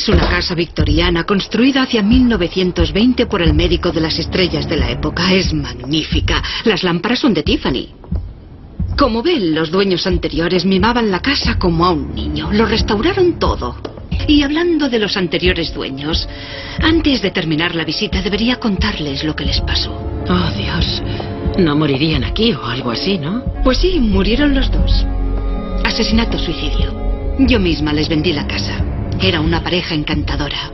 Es una casa victoriana construida hacia 1920 por el médico de las estrellas de la época. Es magnífica. Las lámparas son de Tiffany. Como ven, los dueños anteriores mimaban la casa como a un niño. Lo restauraron todo. Y hablando de los anteriores dueños, antes de terminar la visita debería contarles lo que les pasó. Oh, Dios. No morirían aquí o algo así, ¿no? Pues sí, murieron los dos. Asesinato-suicidio. Yo misma les vendí la casa. Era una pareja encantadora.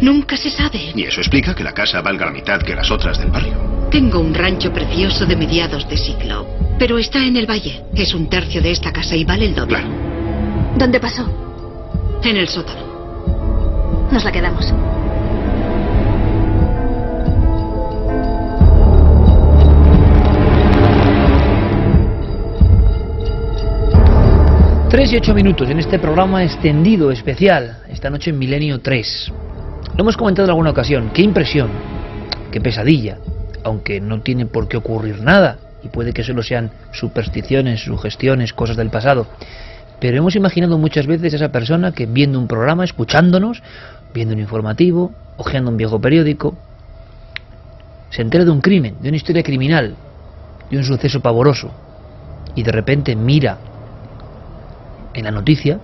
Nunca se sabe. Y eso explica que la casa valga la mitad que las otras del barrio. Tengo un rancho precioso de mediados de siglo, pero está en el valle. Es un tercio de esta casa y vale el doble. Claro. ¿Dónde pasó? En el sótano. Nos la quedamos. Tres y ocho minutos en este programa extendido, especial, esta noche en Milenio 3. Lo hemos comentado en alguna ocasión, qué impresión, qué pesadilla, aunque no tiene por qué ocurrir nada, y puede que solo sean supersticiones, sugestiones, cosas del pasado. Pero hemos imaginado muchas veces a esa persona que viendo un programa, escuchándonos, viendo un informativo, hojeando un viejo periódico, se entera de un crimen, de una historia criminal, de un suceso pavoroso, y de repente mira en la noticia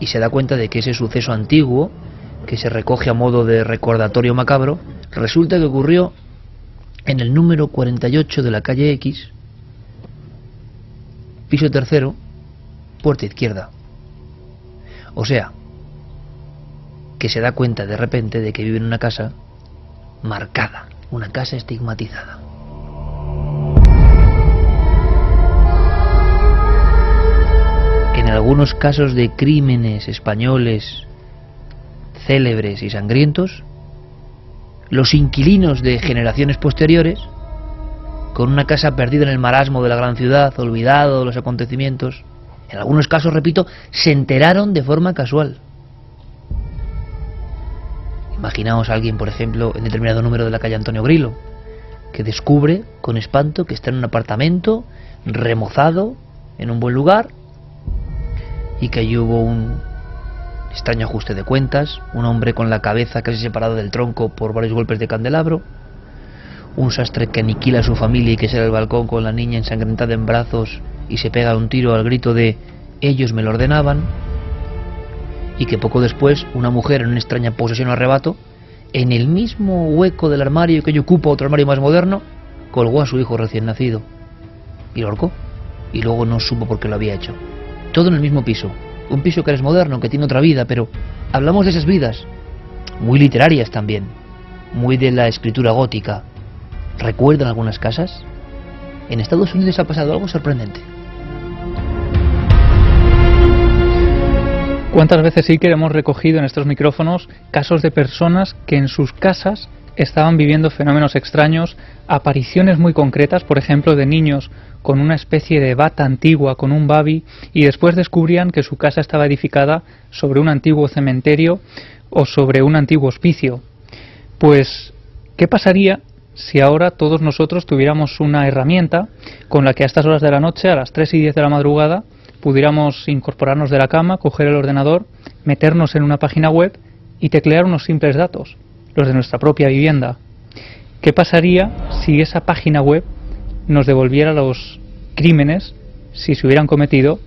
y se da cuenta de que ese suceso antiguo, que se recoge a modo de recordatorio macabro, resulta que ocurrió en el número 48 de la calle X, piso tercero, puerta izquierda. O sea, que se da cuenta de repente de que vive en una casa marcada, una casa estigmatizada. En algunos casos de crímenes españoles célebres y sangrientos, los inquilinos de generaciones posteriores, con una casa perdida en el marasmo de la gran ciudad, olvidado de los acontecimientos, en algunos casos, repito, se enteraron de forma casual. Imaginaos a alguien, por ejemplo, en determinado número de la calle Antonio Grilo, que descubre con espanto que está en un apartamento remozado, en un buen lugar, y que allí hubo un extraño ajuste de cuentas, un hombre con la cabeza casi separada del tronco por varios golpes de candelabro, un sastre que aniquila a su familia y que sale al balcón con la niña ensangrentada en brazos y se pega un tiro al grito de ellos me lo ordenaban, y que poco después una mujer en una extraña posesión o arrebato, en el mismo hueco del armario que yo ocupa otro armario más moderno, colgó a su hijo recién nacido y lo ahorcó, y luego no supo por qué lo había hecho. Todo en el mismo piso. Un piso que es moderno, que tiene otra vida, pero hablamos de esas vidas. Muy literarias también. Muy de la escritura gótica. ¿Recuerdan algunas casas? En Estados Unidos ha pasado algo sorprendente. ¿Cuántas veces sí que hemos recogido en estos micrófonos casos de personas que en sus casas estaban viviendo fenómenos extraños, apariciones muy concretas, por ejemplo, de niños con una especie de bata antigua, con un babi, y después descubrían que su casa estaba edificada sobre un antiguo cementerio o sobre un antiguo hospicio. Pues, ¿qué pasaría si ahora todos nosotros tuviéramos una herramienta con la que a estas horas de la noche, a las 3 y 10 de la madrugada, pudiéramos incorporarnos de la cama, coger el ordenador, meternos en una página web y teclear unos simples datos, los de nuestra propia vivienda? ¿Qué pasaría si esa página web nos devolviera los crímenes, si se hubieran cometido,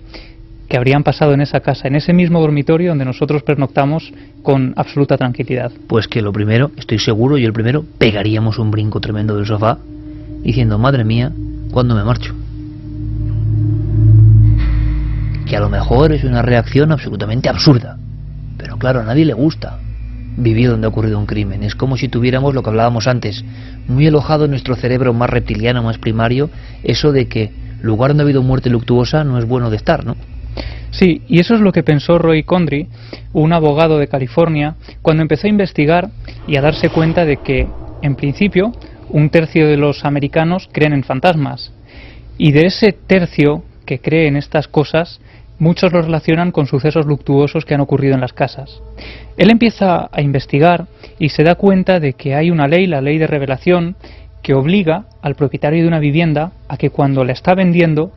que habrían pasado en esa casa, en ese mismo dormitorio donde nosotros pernoctamos con absoluta tranquilidad. Pues que lo primero, estoy seguro, y el primero, pegaríamos un brinco tremendo del sofá, diciendo, madre mía, ¿cuándo me marcho? Que a lo mejor es una reacción absolutamente absurda, pero claro, a nadie le gusta vivir donde ha ocurrido un crimen. Es como si tuviéramos lo que hablábamos antes, muy alojado en nuestro cerebro más reptiliano, más primario, eso de que lugar donde ha habido muerte luctuosa no es bueno de estar, ¿no? Sí, y eso es lo que pensó Roy Condry, un abogado de California, cuando empezó a investigar y a darse cuenta de que, en principio, un tercio de los americanos creen en fantasmas. Y de ese tercio que cree en estas cosas, muchos lo relacionan con sucesos luctuosos que han ocurrido en las casas. Él empieza a investigar y se da cuenta de que hay una ley, la ley de revelación, que obliga al propietario de una vivienda a que cuando la está vendiendo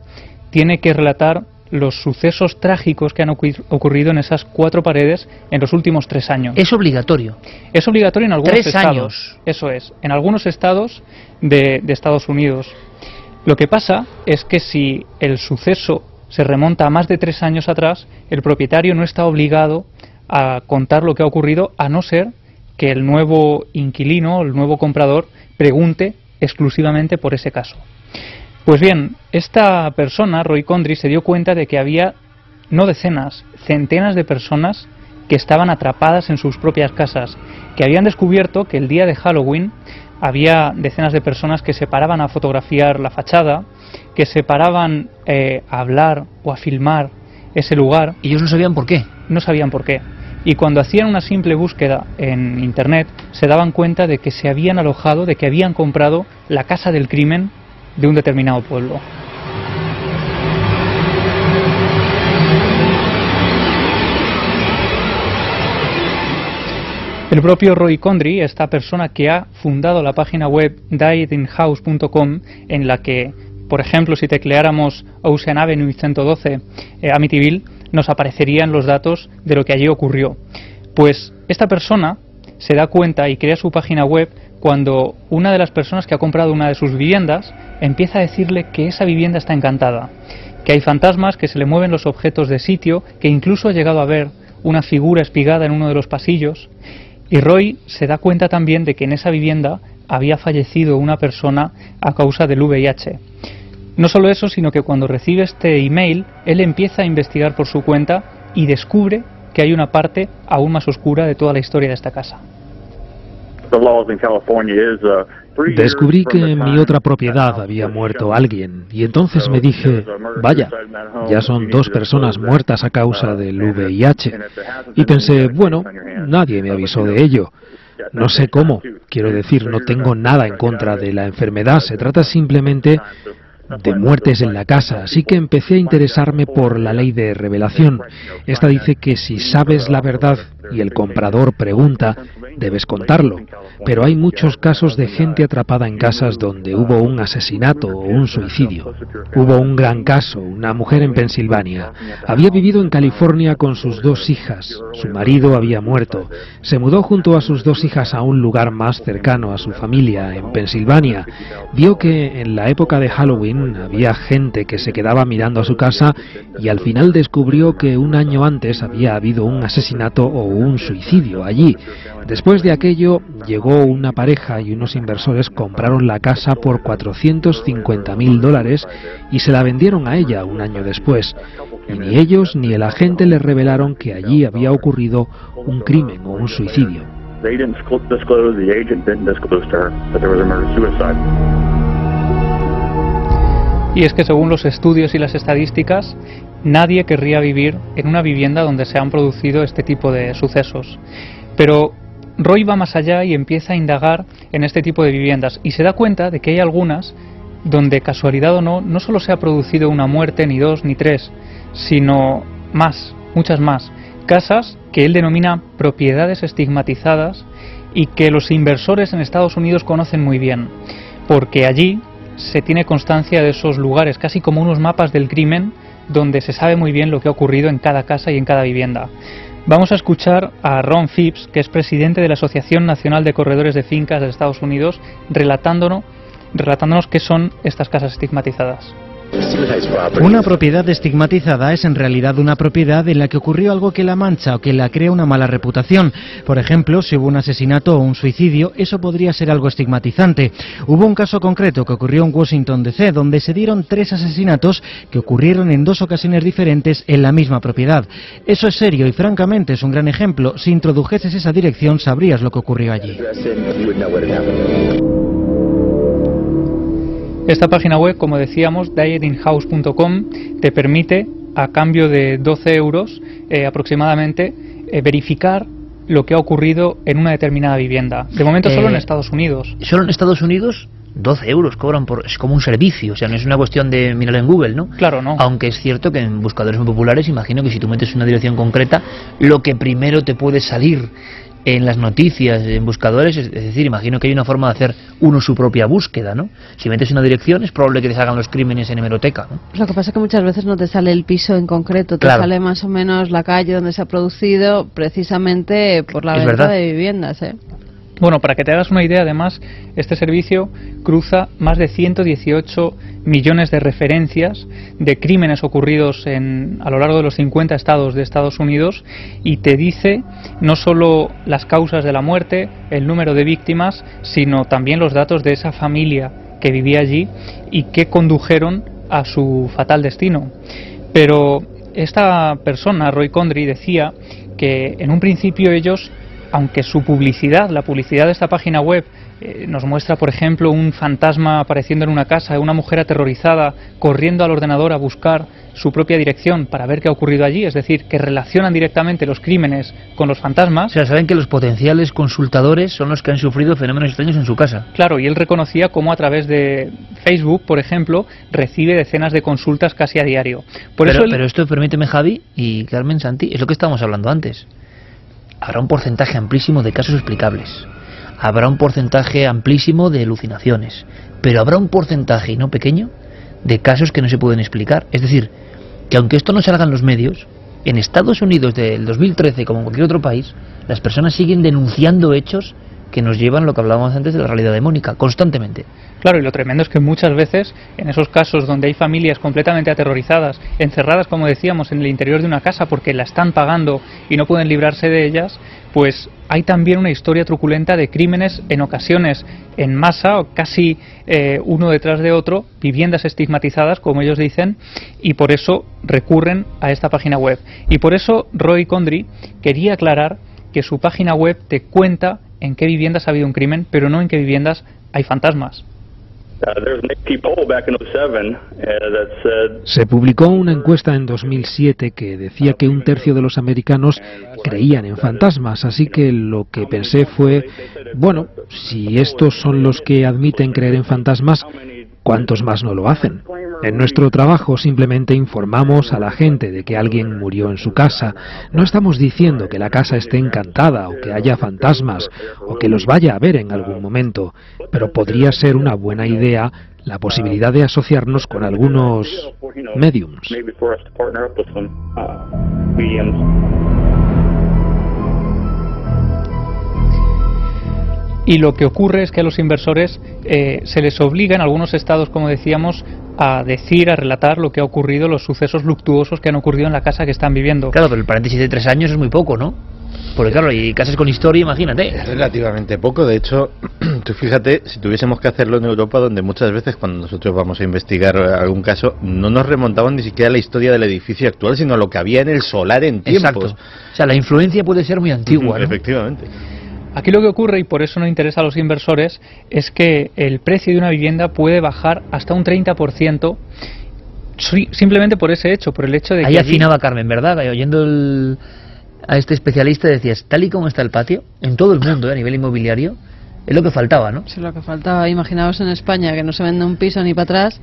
tiene que relatar los sucesos trágicos que han ocurrido en esas cuatro paredes en los últimos tres años. Es obligatorio. Es obligatorio en algunos tres estados. Años. Eso es, en algunos estados de, de Estados Unidos. Lo que pasa es que si el suceso se remonta a más de tres años atrás, el propietario no está obligado a contar lo que ha ocurrido, a no ser que el nuevo inquilino, el nuevo comprador, pregunte exclusivamente por ese caso. Pues bien, esta persona, Roy Condry, se dio cuenta de que había no decenas, centenas de personas que estaban atrapadas en sus propias casas, que habían descubierto que el día de Halloween había decenas de personas que se paraban a fotografiar la fachada, que se paraban eh, a hablar o a filmar ese lugar. Y ellos no sabían por qué. No sabían por qué. Y cuando hacían una simple búsqueda en Internet, se daban cuenta de que se habían alojado, de que habían comprado la casa del crimen de un determinado pueblo. El propio Roy Condry, esta persona que ha fundado la página web diedinhouse.com, en la que, por ejemplo, si tecleáramos Ocean Avenue 112 eh, Amityville, nos aparecerían los datos de lo que allí ocurrió. Pues esta persona se da cuenta y crea su página web cuando una de las personas que ha comprado una de sus viviendas empieza a decirle que esa vivienda está encantada, que hay fantasmas, que se le mueven los objetos de sitio, que incluso ha llegado a ver una figura espigada en uno de los pasillos. Y Roy se da cuenta también de que en esa vivienda había fallecido una persona a causa del VIH. No solo eso, sino que cuando recibe este email, él empieza a investigar por su cuenta y descubre que hay una parte aún más oscura de toda la historia de esta casa. Descubrí que en mi otra propiedad había muerto alguien y entonces me dije, vaya, ya son dos personas muertas a causa del VIH. Y pensé, bueno, nadie me avisó de ello. No sé cómo, quiero decir, no tengo nada en contra de la enfermedad, se trata simplemente de muertes en la casa, así que empecé a interesarme por la ley de revelación. Esta dice que si sabes la verdad y el comprador pregunta, debes contarlo. Pero hay muchos casos de gente atrapada en casas donde hubo un asesinato o un suicidio. Hubo un gran caso, una mujer en Pensilvania. Había vivido en California con sus dos hijas. Su marido había muerto. Se mudó junto a sus dos hijas a un lugar más cercano a su familia, en Pensilvania. Vio que en la época de Halloween había gente que se quedaba mirando a su casa y al final descubrió que un año antes había habido un asesinato o suicidio allí. Después de aquello llegó una pareja y unos inversores compraron la casa por 450 mil dólares y se la vendieron a ella un año después. Y ni ellos ni el agente le revelaron que allí había ocurrido un crimen o un suicidio. Y es que según los estudios y las estadísticas, nadie querría vivir en una vivienda donde se han producido este tipo de sucesos. Pero Roy va más allá y empieza a indagar en este tipo de viviendas y se da cuenta de que hay algunas donde, casualidad o no, no solo se ha producido una muerte, ni dos, ni tres, sino más, muchas más. Casas que él denomina propiedades estigmatizadas y que los inversores en Estados Unidos conocen muy bien, porque allí se tiene constancia de esos lugares, casi como unos mapas del crimen, donde se sabe muy bien lo que ha ocurrido en cada casa y en cada vivienda. Vamos a escuchar a Ron Phipps, que es presidente de la Asociación Nacional de Corredores de Fincas de Estados Unidos, relatándonos, relatándonos qué son estas casas estigmatizadas. Una propiedad estigmatizada es en realidad una propiedad en la que ocurrió algo que la mancha o que la crea una mala reputación. Por ejemplo, si hubo un asesinato o un suicidio, eso podría ser algo estigmatizante. Hubo un caso concreto que ocurrió en Washington DC, donde se dieron tres asesinatos que ocurrieron en dos ocasiones diferentes en la misma propiedad. Eso es serio y francamente es un gran ejemplo. Si introdujeses esa dirección, sabrías lo que ocurrió allí. Esta página web, como decíamos, dietinghouse.com, te permite a cambio de 12 euros eh, aproximadamente, eh, verificar lo que ha ocurrido en una determinada vivienda. De momento solo en Eh, Estados Unidos. Solo en Estados Unidos 12 euros cobran por... Es como un servicio, o sea, no es una cuestión de mirar en Google, ¿no? Claro, no. Aunque es cierto que en buscadores muy populares, imagino que si tú metes una dirección concreta, lo que primero te puede salir en las noticias, en buscadores, es decir, imagino que hay una forma de hacer uno su propia búsqueda, ¿no? Si metes una dirección es probable que te salgan los crímenes en hemeroteca, ¿no? Lo que pasa es que muchas veces no te sale el piso en concreto, te Claro. sale más o menos la calle donde se ha producido, precisamente por la Es venta verdad. de viviendas. ¿eh? Bueno, para que te hagas una idea, además, este servicio cruza más de 118 millones de referencias de crímenes ocurridos en, a lo largo de los 50 estados de Estados Unidos y te dice no solo las causas de la muerte, el número de víctimas, sino también los datos de esa familia que vivía allí y que condujeron a su fatal destino. Pero esta persona, Roy Condry, decía que en un principio ellos aunque su publicidad, la publicidad de esta página web, eh, nos muestra, por ejemplo, un fantasma apareciendo en una casa, una mujer aterrorizada corriendo al ordenador a buscar su propia dirección para ver qué ha ocurrido allí, es decir, que relacionan directamente los crímenes con los fantasmas. O sea, saben que los potenciales consultadores son los que han sufrido fenómenos extraños en su casa. Claro, y él reconocía cómo a través de Facebook, por ejemplo, recibe decenas de consultas casi a diario. Por pero, eso él- pero esto, permíteme, Javi y Carmen Santi, es lo que estábamos hablando antes. Habrá un porcentaje amplísimo de casos explicables. Habrá un porcentaje amplísimo de alucinaciones. Pero habrá un porcentaje, y no pequeño, de casos que no se pueden explicar. Es decir, que aunque esto no salga en los medios, en Estados Unidos del 2013, como en cualquier otro país, las personas siguen denunciando hechos que nos llevan lo que hablábamos antes de la realidad demónica, constantemente. Claro, y lo tremendo es que muchas veces, en esos casos donde hay familias completamente aterrorizadas, encerradas, como decíamos, en el interior de una casa porque la están pagando y no pueden librarse de ellas, pues hay también una historia truculenta de crímenes en ocasiones en masa, o casi eh, uno detrás de otro, viviendas estigmatizadas, como ellos dicen, y por eso recurren a esta página web. Y por eso Roy Condry quería aclarar que su página web te cuenta en qué viviendas ha habido un crimen, pero no en qué viviendas hay fantasmas. Uh, 07 uh, Se publicó una encuesta en 2007 que decía que un tercio de los americanos creían en fantasmas, así que lo que pensé fue, bueno, si estos son los que admiten creer en fantasmas, ¿cuántos más no lo hacen? En nuestro trabajo simplemente informamos a la gente de que alguien murió en su casa. No estamos diciendo que la casa esté encantada o que haya fantasmas o que los vaya a ver en algún momento, pero podría ser una buena idea la posibilidad de asociarnos con algunos mediums. Y lo que ocurre es que a los inversores eh, se les obliga en algunos estados, como decíamos, a decir, a relatar lo que ha ocurrido, los sucesos luctuosos que han ocurrido en la casa que están viviendo. Claro, pero el paréntesis de tres años es muy poco, ¿no? Porque claro, y casas con historia, imagínate. Es relativamente poco, de hecho, tú fíjate, si tuviésemos que hacerlo en Europa, donde muchas veces cuando nosotros vamos a investigar algún caso, no nos remontaban ni siquiera a la historia del edificio actual, sino a lo que había en el solar en tiempos. Exacto. O sea, la influencia puede ser muy antigua, ¿no? Efectivamente. Aquí lo que ocurre, y por eso no interesa a los inversores, es que el precio de una vivienda puede bajar hasta un 30% si- simplemente por ese hecho, por el hecho de Ahí que allí- afinaba Carmen, ¿verdad? Que Oyendo el- a este especialista decías, tal y como está el patio, en todo el mundo, ¿eh? a nivel inmobiliario, es lo que faltaba, ¿no? Sí, lo que faltaba. Imaginaos en España que no se vende un piso ni para atrás,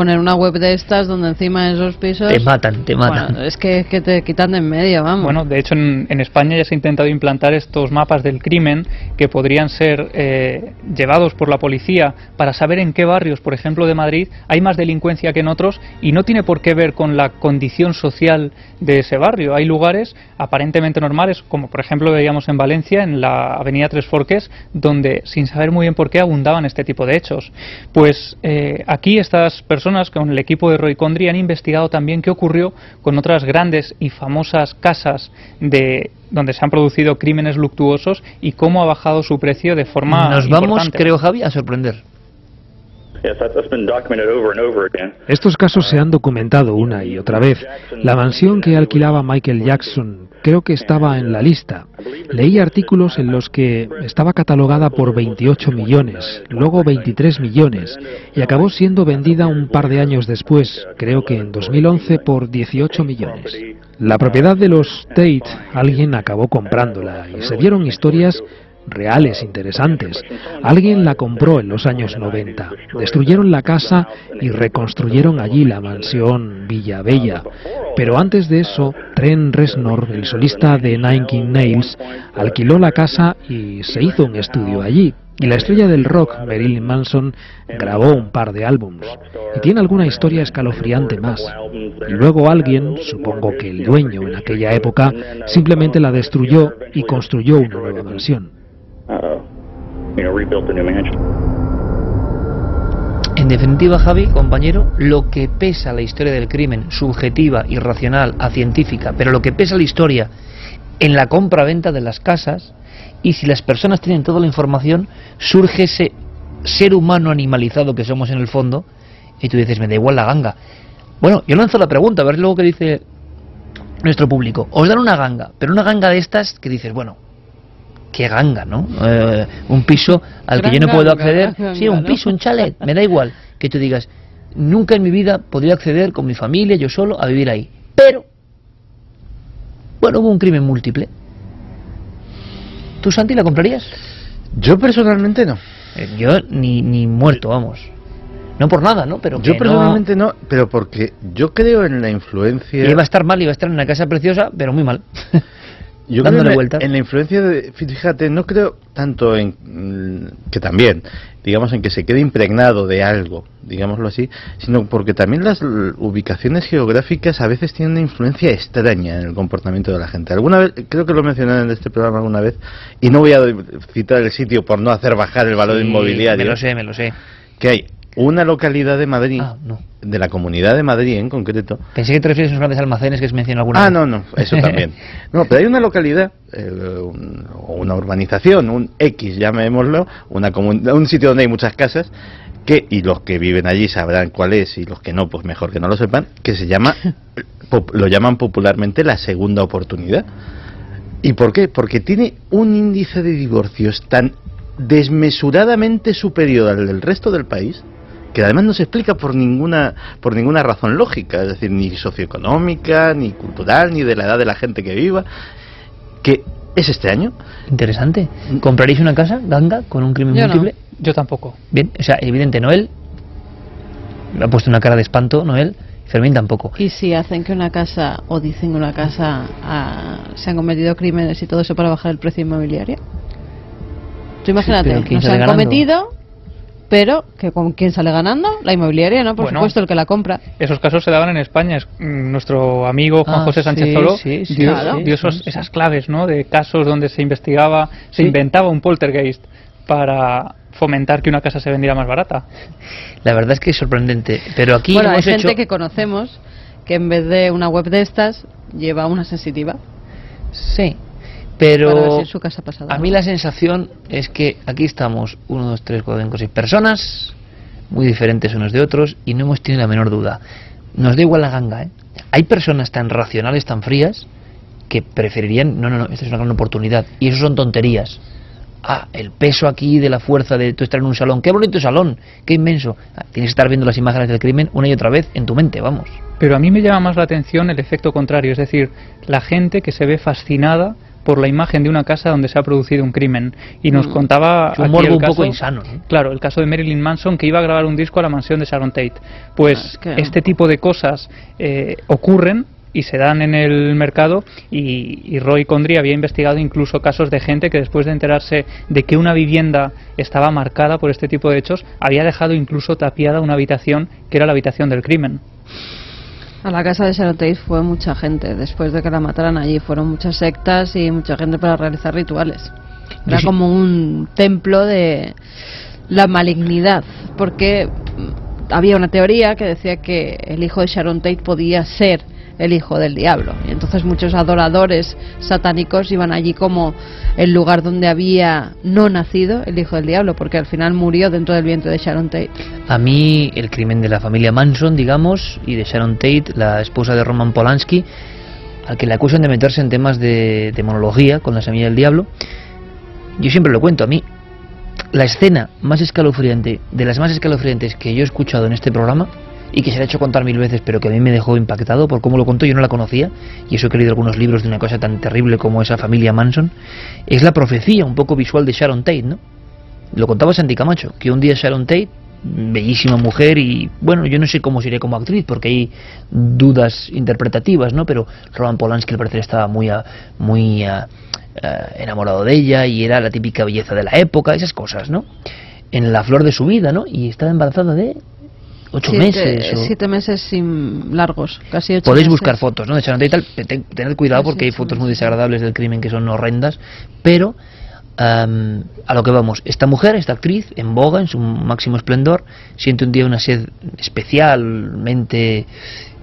poner una web de estas donde encima de esos pisos... Te matan, te matan. Bueno, es que, que te quitan de en medio, vamos. Bueno, de hecho en, en España ya se ha intentado implantar estos mapas del crimen que podrían ser eh, llevados por la policía para saber en qué barrios, por ejemplo de Madrid, hay más delincuencia que en otros y no tiene por qué ver con la condición social de ese barrio. Hay lugares aparentemente normales, como por ejemplo veíamos en Valencia, en la avenida Tres Forques, donde sin saber muy bien por qué abundaban este tipo de hechos. Pues eh, aquí estas personas con el equipo de Roy Condry han investigado también qué ocurrió con otras grandes y famosas casas de donde se han producido crímenes luctuosos y cómo ha bajado su precio de forma Nos vamos, importante. creo, Javi, a sorprender. Estos casos se han documentado una y otra vez. La mansión que alquilaba Michael Jackson creo que estaba en la lista. Leí artículos en los que estaba catalogada por 28 millones, luego 23 millones, y acabó siendo vendida un par de años después, creo que en 2011, por 18 millones. La propiedad de los Tate, alguien acabó comprándola y se dieron historias reales, interesantes. Alguien la compró en los años 90. Destruyeron la casa y reconstruyeron allí la mansión Villa Bella. Pero antes de eso, Trent Reznor, el solista de Nine King Nails, alquiló la casa y se hizo un estudio allí. Y la estrella del rock, Marilyn Manson, grabó un par de álbums. Y tiene alguna historia escalofriante más. Y luego alguien, supongo que el dueño en aquella época, simplemente la destruyó y construyó una nueva mansión. En definitiva, Javi, compañero, lo que pesa la historia del crimen, subjetiva, irracional, a científica, pero lo que pesa la historia en la compra-venta de las casas, y si las personas tienen toda la información, surge ese ser humano animalizado que somos en el fondo, y tú dices, me da igual la ganga. Bueno, yo lanzo la pregunta, a ver luego qué dice nuestro público. Os dan una ganga, pero una ganga de estas que dices, bueno, qué ganga, ¿no? Eh, un piso al que yo no puedo acceder. sí, un piso, un chalet, me da igual. Que tú digas, nunca en mi vida podría acceder con mi familia, yo solo, a vivir ahí. Pero, bueno, hubo un crimen múltiple. ¿Tú, Santi, la comprarías? Yo personalmente no. Eh, yo ni, ni muerto, vamos. No por nada, ¿no? Pero yo personalmente no... pero porque yo creo en la influencia... Iba a estar mal, iba a estar en una casa preciosa, pero muy mal. Yo creo en, la influencia de, fíjate, no creo tanto en que también, digamos, en que se quede impregnado de algo, digámoslo así, sino porque también las ubicaciones geográficas a veces tienen una influencia extraña en el comportamiento de la gente. Alguna vez, creo que lo mencioné en este programa alguna vez, y no voy a citar el sitio por no hacer bajar el valor inmobiliario. Me lo sé, me lo sé. Que hay una localidad de Madrid, ah, de la comunidad de Madrid en concreto. Pensé que te refieres a los grandes almacenes que se mencionan alguna Ah, no, no, eso también. no, pero hay una localidad, eh, una urbanización, un X, llamémoslo, una un sitio donde hay muchas casas, que, y los que viven allí sabrán cuál es, y los que no, pues mejor que no lo sepan, que se llama, lo llaman popularmente la segunda oportunidad. ¿Y por qué? Porque tiene un índice de divorcios tan desmesuradamente superior al del resto del país, que además no se explica por ninguna por ninguna razón lógica, es decir, ni socioeconómica, ni cultural, ni de la edad de la gente que viva, que es este año. Interesante. ¿Compraréis una casa, ganga, con un crimen múltiple? Yo tampoco. Bien, o sea, evidente, Noel me ha puesto una cara de espanto, Noel. Fermín tampoco. ¿Y si hacen que una casa, o dicen que una casa, ah, se han cometido crímenes y todo eso para bajar el precio inmobiliario? Tú imagínate, sí, se han cometido, pero que con quién sale ganando la inmobiliaria no por supuesto el que la compra. esos casos se daban en España. Mm, nuestro amigo Juan ah, José Sánchez Toro dio, esas claves no de casos donde se investigaba se inventaba un poltergeist para fomentar que una casa se vendiera más barata. La verdad es que es sorprendente pero aquí bueno hay gente que conocemos que en vez de una web de estas lleva una sensitiva. Sí pero a mí la sensación es que aquí estamos, uno, dos, tres, cuatro, cinco, seis personas, muy diferentes unos de otros, y no hemos tenido la menor duda. Nos da igual la ganga, ¿eh? Hay personas tan racionales, tan frías, que preferirían, no, no, no, esta es una gran oportunidad. Y eso son tonterías. Ah, el peso aquí de la fuerza de tú estar en un salón. Qué bonito salón, qué inmenso. Ah, tienes que estar viendo las imágenes del crimen una y otra vez en tu mente, vamos. Pero a mí me llama más la atención el efecto contrario, es decir, la gente que se ve fascinada por la imagen de una casa donde se ha producido un crimen. Y nos mm. contaba. un morbo un poco insano. Claro, el caso de Marilyn Manson que iba a grabar un disco a la mansión de Sharon Tate. Pues ah, este tipo de cosas eh, ocurren y se dan en el mercado y, Roy Condry había investigado incluso casos de gente que después de enterarse de que una vivienda estaba marcada por este tipo de hechos había dejado incluso tapiada una habitación que era la habitación del crimen. A la casa de Sharon Tate fue mucha gente. Después de que la mataran allí, fueron muchas sectas y mucha gente para realizar rituales. Era como un templo de la malignidad, porque había una teoría que decía que el hijo de Sharon Tate podía ser el hijo del diablo. Y entonces muchos adoradores satánicos iban allí como el lugar donde había no nacido el hijo del diablo, porque al final murió dentro del vientre de Sharon Tate. A mí el crimen de la familia Manson, digamos, y de Sharon Tate, la esposa de Roman Polanski, al que le acusan de meterse en temas de demonología con la semilla del diablo, yo siempre lo cuento, a mí la escena más escalofriante, de las más escalofriantes que yo he escuchado en este programa, y que se le ha hecho contar mil veces, pero que a mí me dejó impactado por cómo lo contó, yo no la conocía, y eso he leído algunos libros de una cosa tan terrible como esa familia Manson, es la profecía un poco visual de Sharon Tate, ¿no? Lo contaba Santi Camacho, que un día Sharon Tate, bellísima mujer, y bueno, yo no sé cómo sería como actriz, porque hay dudas interpretativas, ¿no? Pero Roman Polanski al parecer estaba muy, muy enamorado de ella, y era la típica belleza de la época, esas cosas, ¿no? En la flor de su vida, ¿no? Y estaba embarazada de ocho meses. Siete meses sin largos, casi ocho Podéis buscar fotos, ¿no? De Sharon Tate y tal. Tened cuidado porque hay fotos muy desagradables del crimen que son horrendas, pero a lo que vamos, esta mujer, esta actriz, en boga, en su máximo esplendor, siente un día una sed especialmente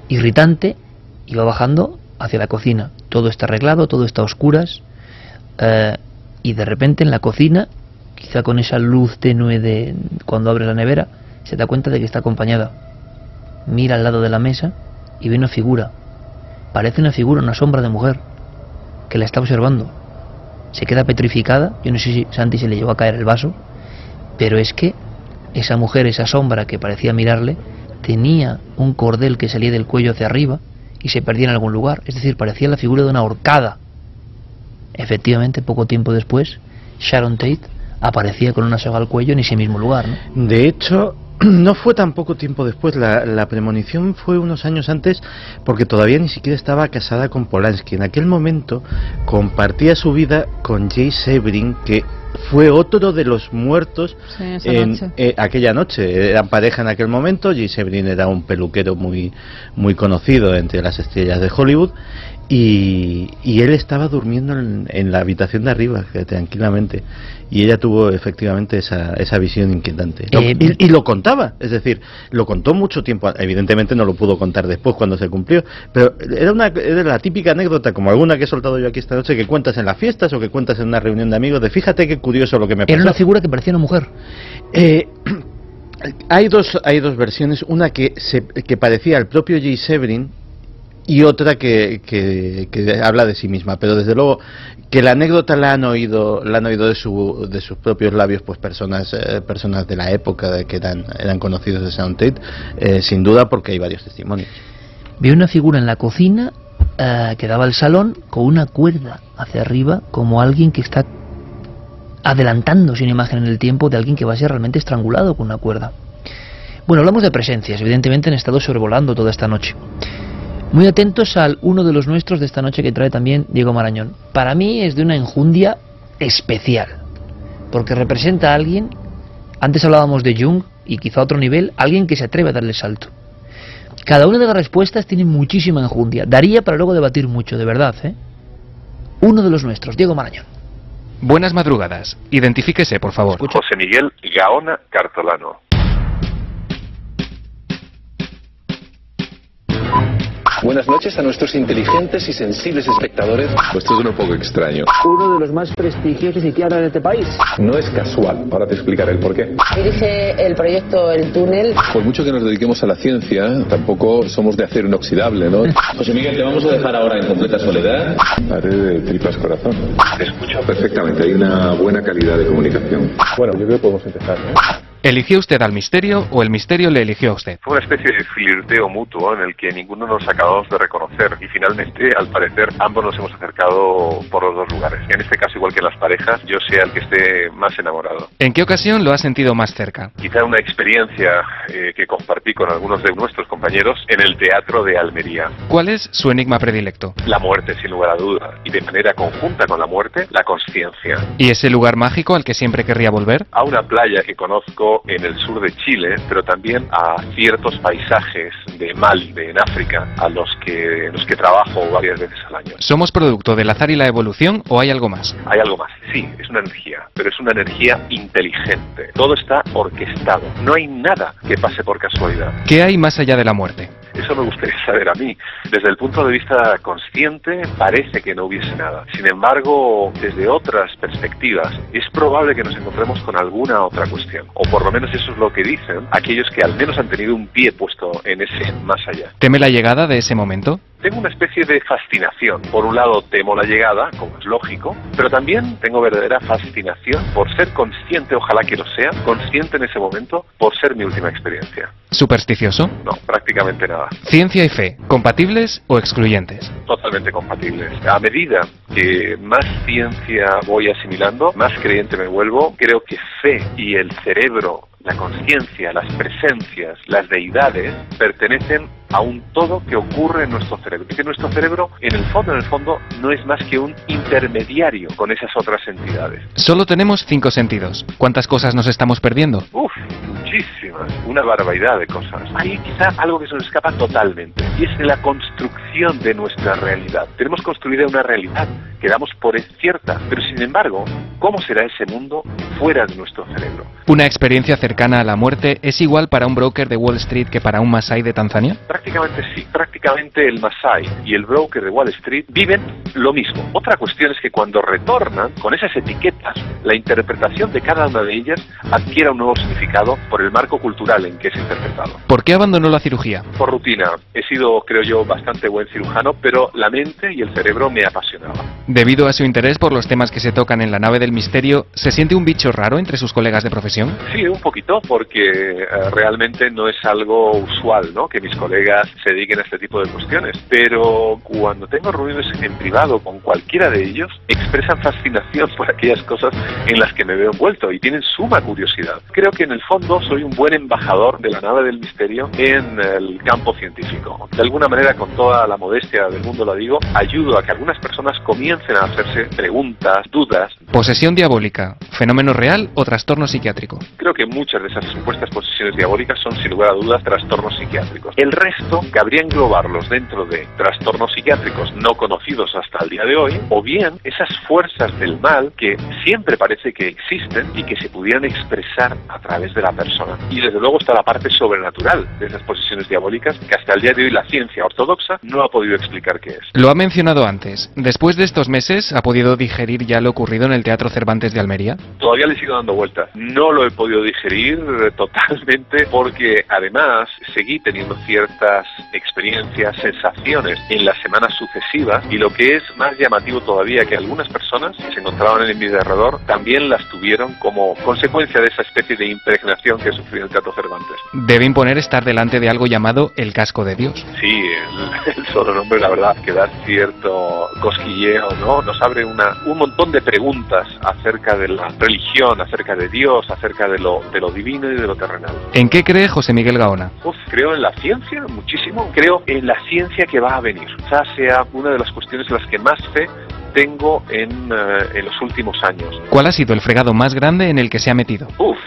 irritante y va bajando hacia la cocina. Todo está arreglado, todo está a oscuras eh, y de repente en la cocina, quizá con esa luz tenue de cuando abre la nevera, se da cuenta de que está acompañada. Mira al lado de la mesa y ve una figura. Parece una figura, una sombra de mujer, que la está observando. Se queda petrificada, yo no sé si Santi se le llevó a caer el vaso, pero es que esa mujer, esa sombra que parecía mirarle, tenía un cordel que salía del cuello hacia arriba y se perdía en algún lugar, es decir, parecía la figura de una horcada. Efectivamente, poco tiempo después, Sharon Tate aparecía con una soga al cuello en ese mismo lugar. De hecho, no fue tan poco tiempo después, la, premonición fue unos años antes porque todavía ni siquiera estaba casada con Polanski. En aquel momento compartía su vida con Jay Sebring, que fue otro de los muertos en eh, aquella noche. Eran pareja en aquel momento, Jay Sebring era un peluquero muy, muy conocido entre las estrellas de Hollywood y, él estaba durmiendo en, la habitación de arriba, tranquilamente. Y ella tuvo efectivamente esa, esa visión inquietante. Eh, y, lo contaba, es decir, lo contó mucho tiempo. Evidentemente no lo pudo contar después cuando se cumplió. Pero era, una, era la típica anécdota, como alguna que he soltado yo aquí esta noche, que cuentas en las fiestas o que cuentas en una reunión de amigos. De fíjate qué curioso lo que me pasó. Era una figura que parecía una mujer. Eh, hay dos, hay dos versiones. Una que, se, que parecía al propio Jay Severin y otra que, que, habla de sí misma. Pero desde luego que la anécdota la han oído, la han oído de, su, de sus propios labios, pues personas, eh, personas de la época de que eran, eran conocidos de Sound Tate, eh, sin duda porque hay varios testimonios. Vi una figura en la cocina eh, que daba al salón con una cuerda hacia arriba, como alguien que está adelantándose una imagen en el tiempo de alguien que va a ser realmente estrangulado con una cuerda. Bueno, hablamos de presencias, evidentemente han estado sobrevolando toda esta noche. Muy atentos al uno de los nuestros de esta noche que trae también Diego Marañón. Para mí es de una enjundia especial, porque representa a alguien, antes hablábamos de Jung y quizá a otro nivel, alguien que se atreve a darle salto. Cada una de las respuestas tiene muchísima enjundia. Daría para luego debatir mucho, de verdad, ¿eh? Uno de los nuestros, Diego Marañón. Buenas madrugadas. Identifíquese, por favor. José Miguel Gaona Cartolano. Buenas noches a nuestros inteligentes y sensibles espectadores. Pues esto es un poco extraño. Uno de los más prestigiosos psiquiatras de este país. No es casual, ahora te explicaré el porqué. Dirige el proyecto El Túnel. Por mucho que nos dediquemos a la ciencia, tampoco somos de acero inoxidable, ¿no? José Miguel, te vamos a dejar ahora en completa soledad. Haré de tripas corazón. Te escucho. Perfectamente, hay una buena calidad de comunicación. Bueno, yo creo que podemos empezar, ¿no? ¿Eligió usted al misterio o el misterio le eligió a usted? Fue una especie de flirteo mutuo en el que ninguno nos acabamos de reconocer y finalmente, al parecer, ambos nos hemos acercado por los dos lugares. En este caso, igual que las parejas, yo sea el que esté más enamorado. ¿En qué ocasión lo ha sentido más cerca? Quizá una experiencia eh, que compartí con algunos de nuestros compañeros en el Teatro de Almería. ¿Cuál es su enigma predilecto? La muerte, sin lugar a duda, y de manera conjunta con la muerte, la conciencia. ¿Y ese lugar mágico al que siempre querría volver? A una playa que conozco en el sur de Chile, pero también a ciertos paisajes de Mali, de, en África, a los que, los que trabajo varias veces al año. ¿Somos producto del azar y la evolución o hay algo más? Hay algo más, sí, es una energía, pero es una energía inteligente. Todo está orquestado, no hay nada que pase por casualidad. ¿Qué hay más allá de la muerte? Eso me gustaría saber a mí. Desde el punto de vista consciente, parece que no hubiese nada. Sin embargo, desde otras perspectivas, es probable que nos encontremos con alguna otra cuestión. O por lo menos eso es lo que dicen aquellos que al menos han tenido un pie puesto en ese más allá. ¿Teme la llegada de ese momento? Tengo una especie de fascinación. Por un lado temo la llegada, como es lógico, pero también tengo verdadera fascinación por ser consciente, ojalá que lo sea, consciente en ese momento por ser mi última experiencia. ¿Supersticioso? No, prácticamente nada. ¿Ciencia y fe, compatibles o excluyentes? Totalmente compatibles. A medida que más ciencia voy asimilando, más creyente me vuelvo, creo que fe y el cerebro la conciencia, las presencias, las deidades, pertenecen a un todo que ocurre en nuestro cerebro. Y que nuestro cerebro, en el fondo, en el fondo, no es más que un intermediario con esas otras entidades. Solo tenemos cinco sentidos. ¿Cuántas cosas nos estamos perdiendo? Uf, muchísimas, una barbaridad de cosas. Hay quizá algo que se nos escapa totalmente, y es la construcción de nuestra realidad. Tenemos construida una realidad que damos por cierta, pero sin embargo, ¿cómo será ese mundo fuera de nuestro cerebro? ¿Una experiencia cercana a la muerte es igual para un broker de Wall Street que para un Masai de Tanzania? Prácticamente sí. Prácticamente el Masai y el broker de Wall Street viven lo mismo. Otra cuestión es que cuando retornan con esas etiquetas, la interpretación de cada una de ellas adquiere un nuevo significado por el marco cultural en que es interpretado. ¿Por qué abandonó la cirugía? Por rutina. He sido, creo yo, bastante buen cirujano, pero la mente y el cerebro me apasionaban. Debido a su interés por los temas que se tocan en la nave del misterio, ¿se siente un bicho raro entre sus colegas de profesión? Sí, un poquito, porque eh, realmente no es algo usual, ¿no? Que mis colegas se dediquen a este tipo de cuestiones. Pero cuando tengo reuniones en privado con cualquiera de ellos, expresan fascinación por aquellas cosas en las que me veo envuelto y tienen suma curiosidad. Creo que en el fondo soy un buen embajador de la nave del misterio en el campo científico. De alguna manera, con toda la modestia del mundo lo digo, ayudo a que algunas personas comiencen a hacerse preguntas, dudas. Posesión diabólica, fenómeno real o trastorno psiquiátrico. Creo que muchas de esas supuestas posesiones diabólicas son sin lugar a dudas trastornos psiquiátricos. El resto cabría englobarlos dentro de trastornos psiquiátricos no conocidos hasta el día de hoy, o bien esas fuerzas del mal que siempre parece que existen y que se pudieran expresar a través de la persona. Y desde luego está la parte sobrenatural de esas posiciones diabólicas que hasta el día de hoy la ciencia ortodoxa no ha podido explicar qué es. Lo ha mencionado antes. Después de estos meses, ¿ha podido digerir ya lo ocurrido en el Teatro Cervantes de Almería? Todavía le sigo dando vueltas. No lo he podido digerir totalmente porque además seguí teniendo cierta experiencias, sensaciones en las semanas sucesivas y lo que es más llamativo todavía que algunas personas que se encontraban en mi alrededor también las tuvieron como consecuencia de esa especie de impregnación que sufrió el Teatro Cervantes. Debe imponer estar delante de algo llamado el casco de Dios. Sí, el, solo nombre la verdad que da cierto cosquilleo, ¿no? Nos abre una, un montón de preguntas acerca de la religión, acerca de Dios, acerca de lo, de lo divino y de lo terrenal. ¿En qué cree José Miguel Gaona? Uf, creo en la ciencia, muchísimo. Creo en la ciencia que va a venir. Quizás sea una de las cuestiones en las que más fe tengo en, eh, en los últimos años. ¿Cuál ha sido el fregado más grande en el que se ha metido? Uf,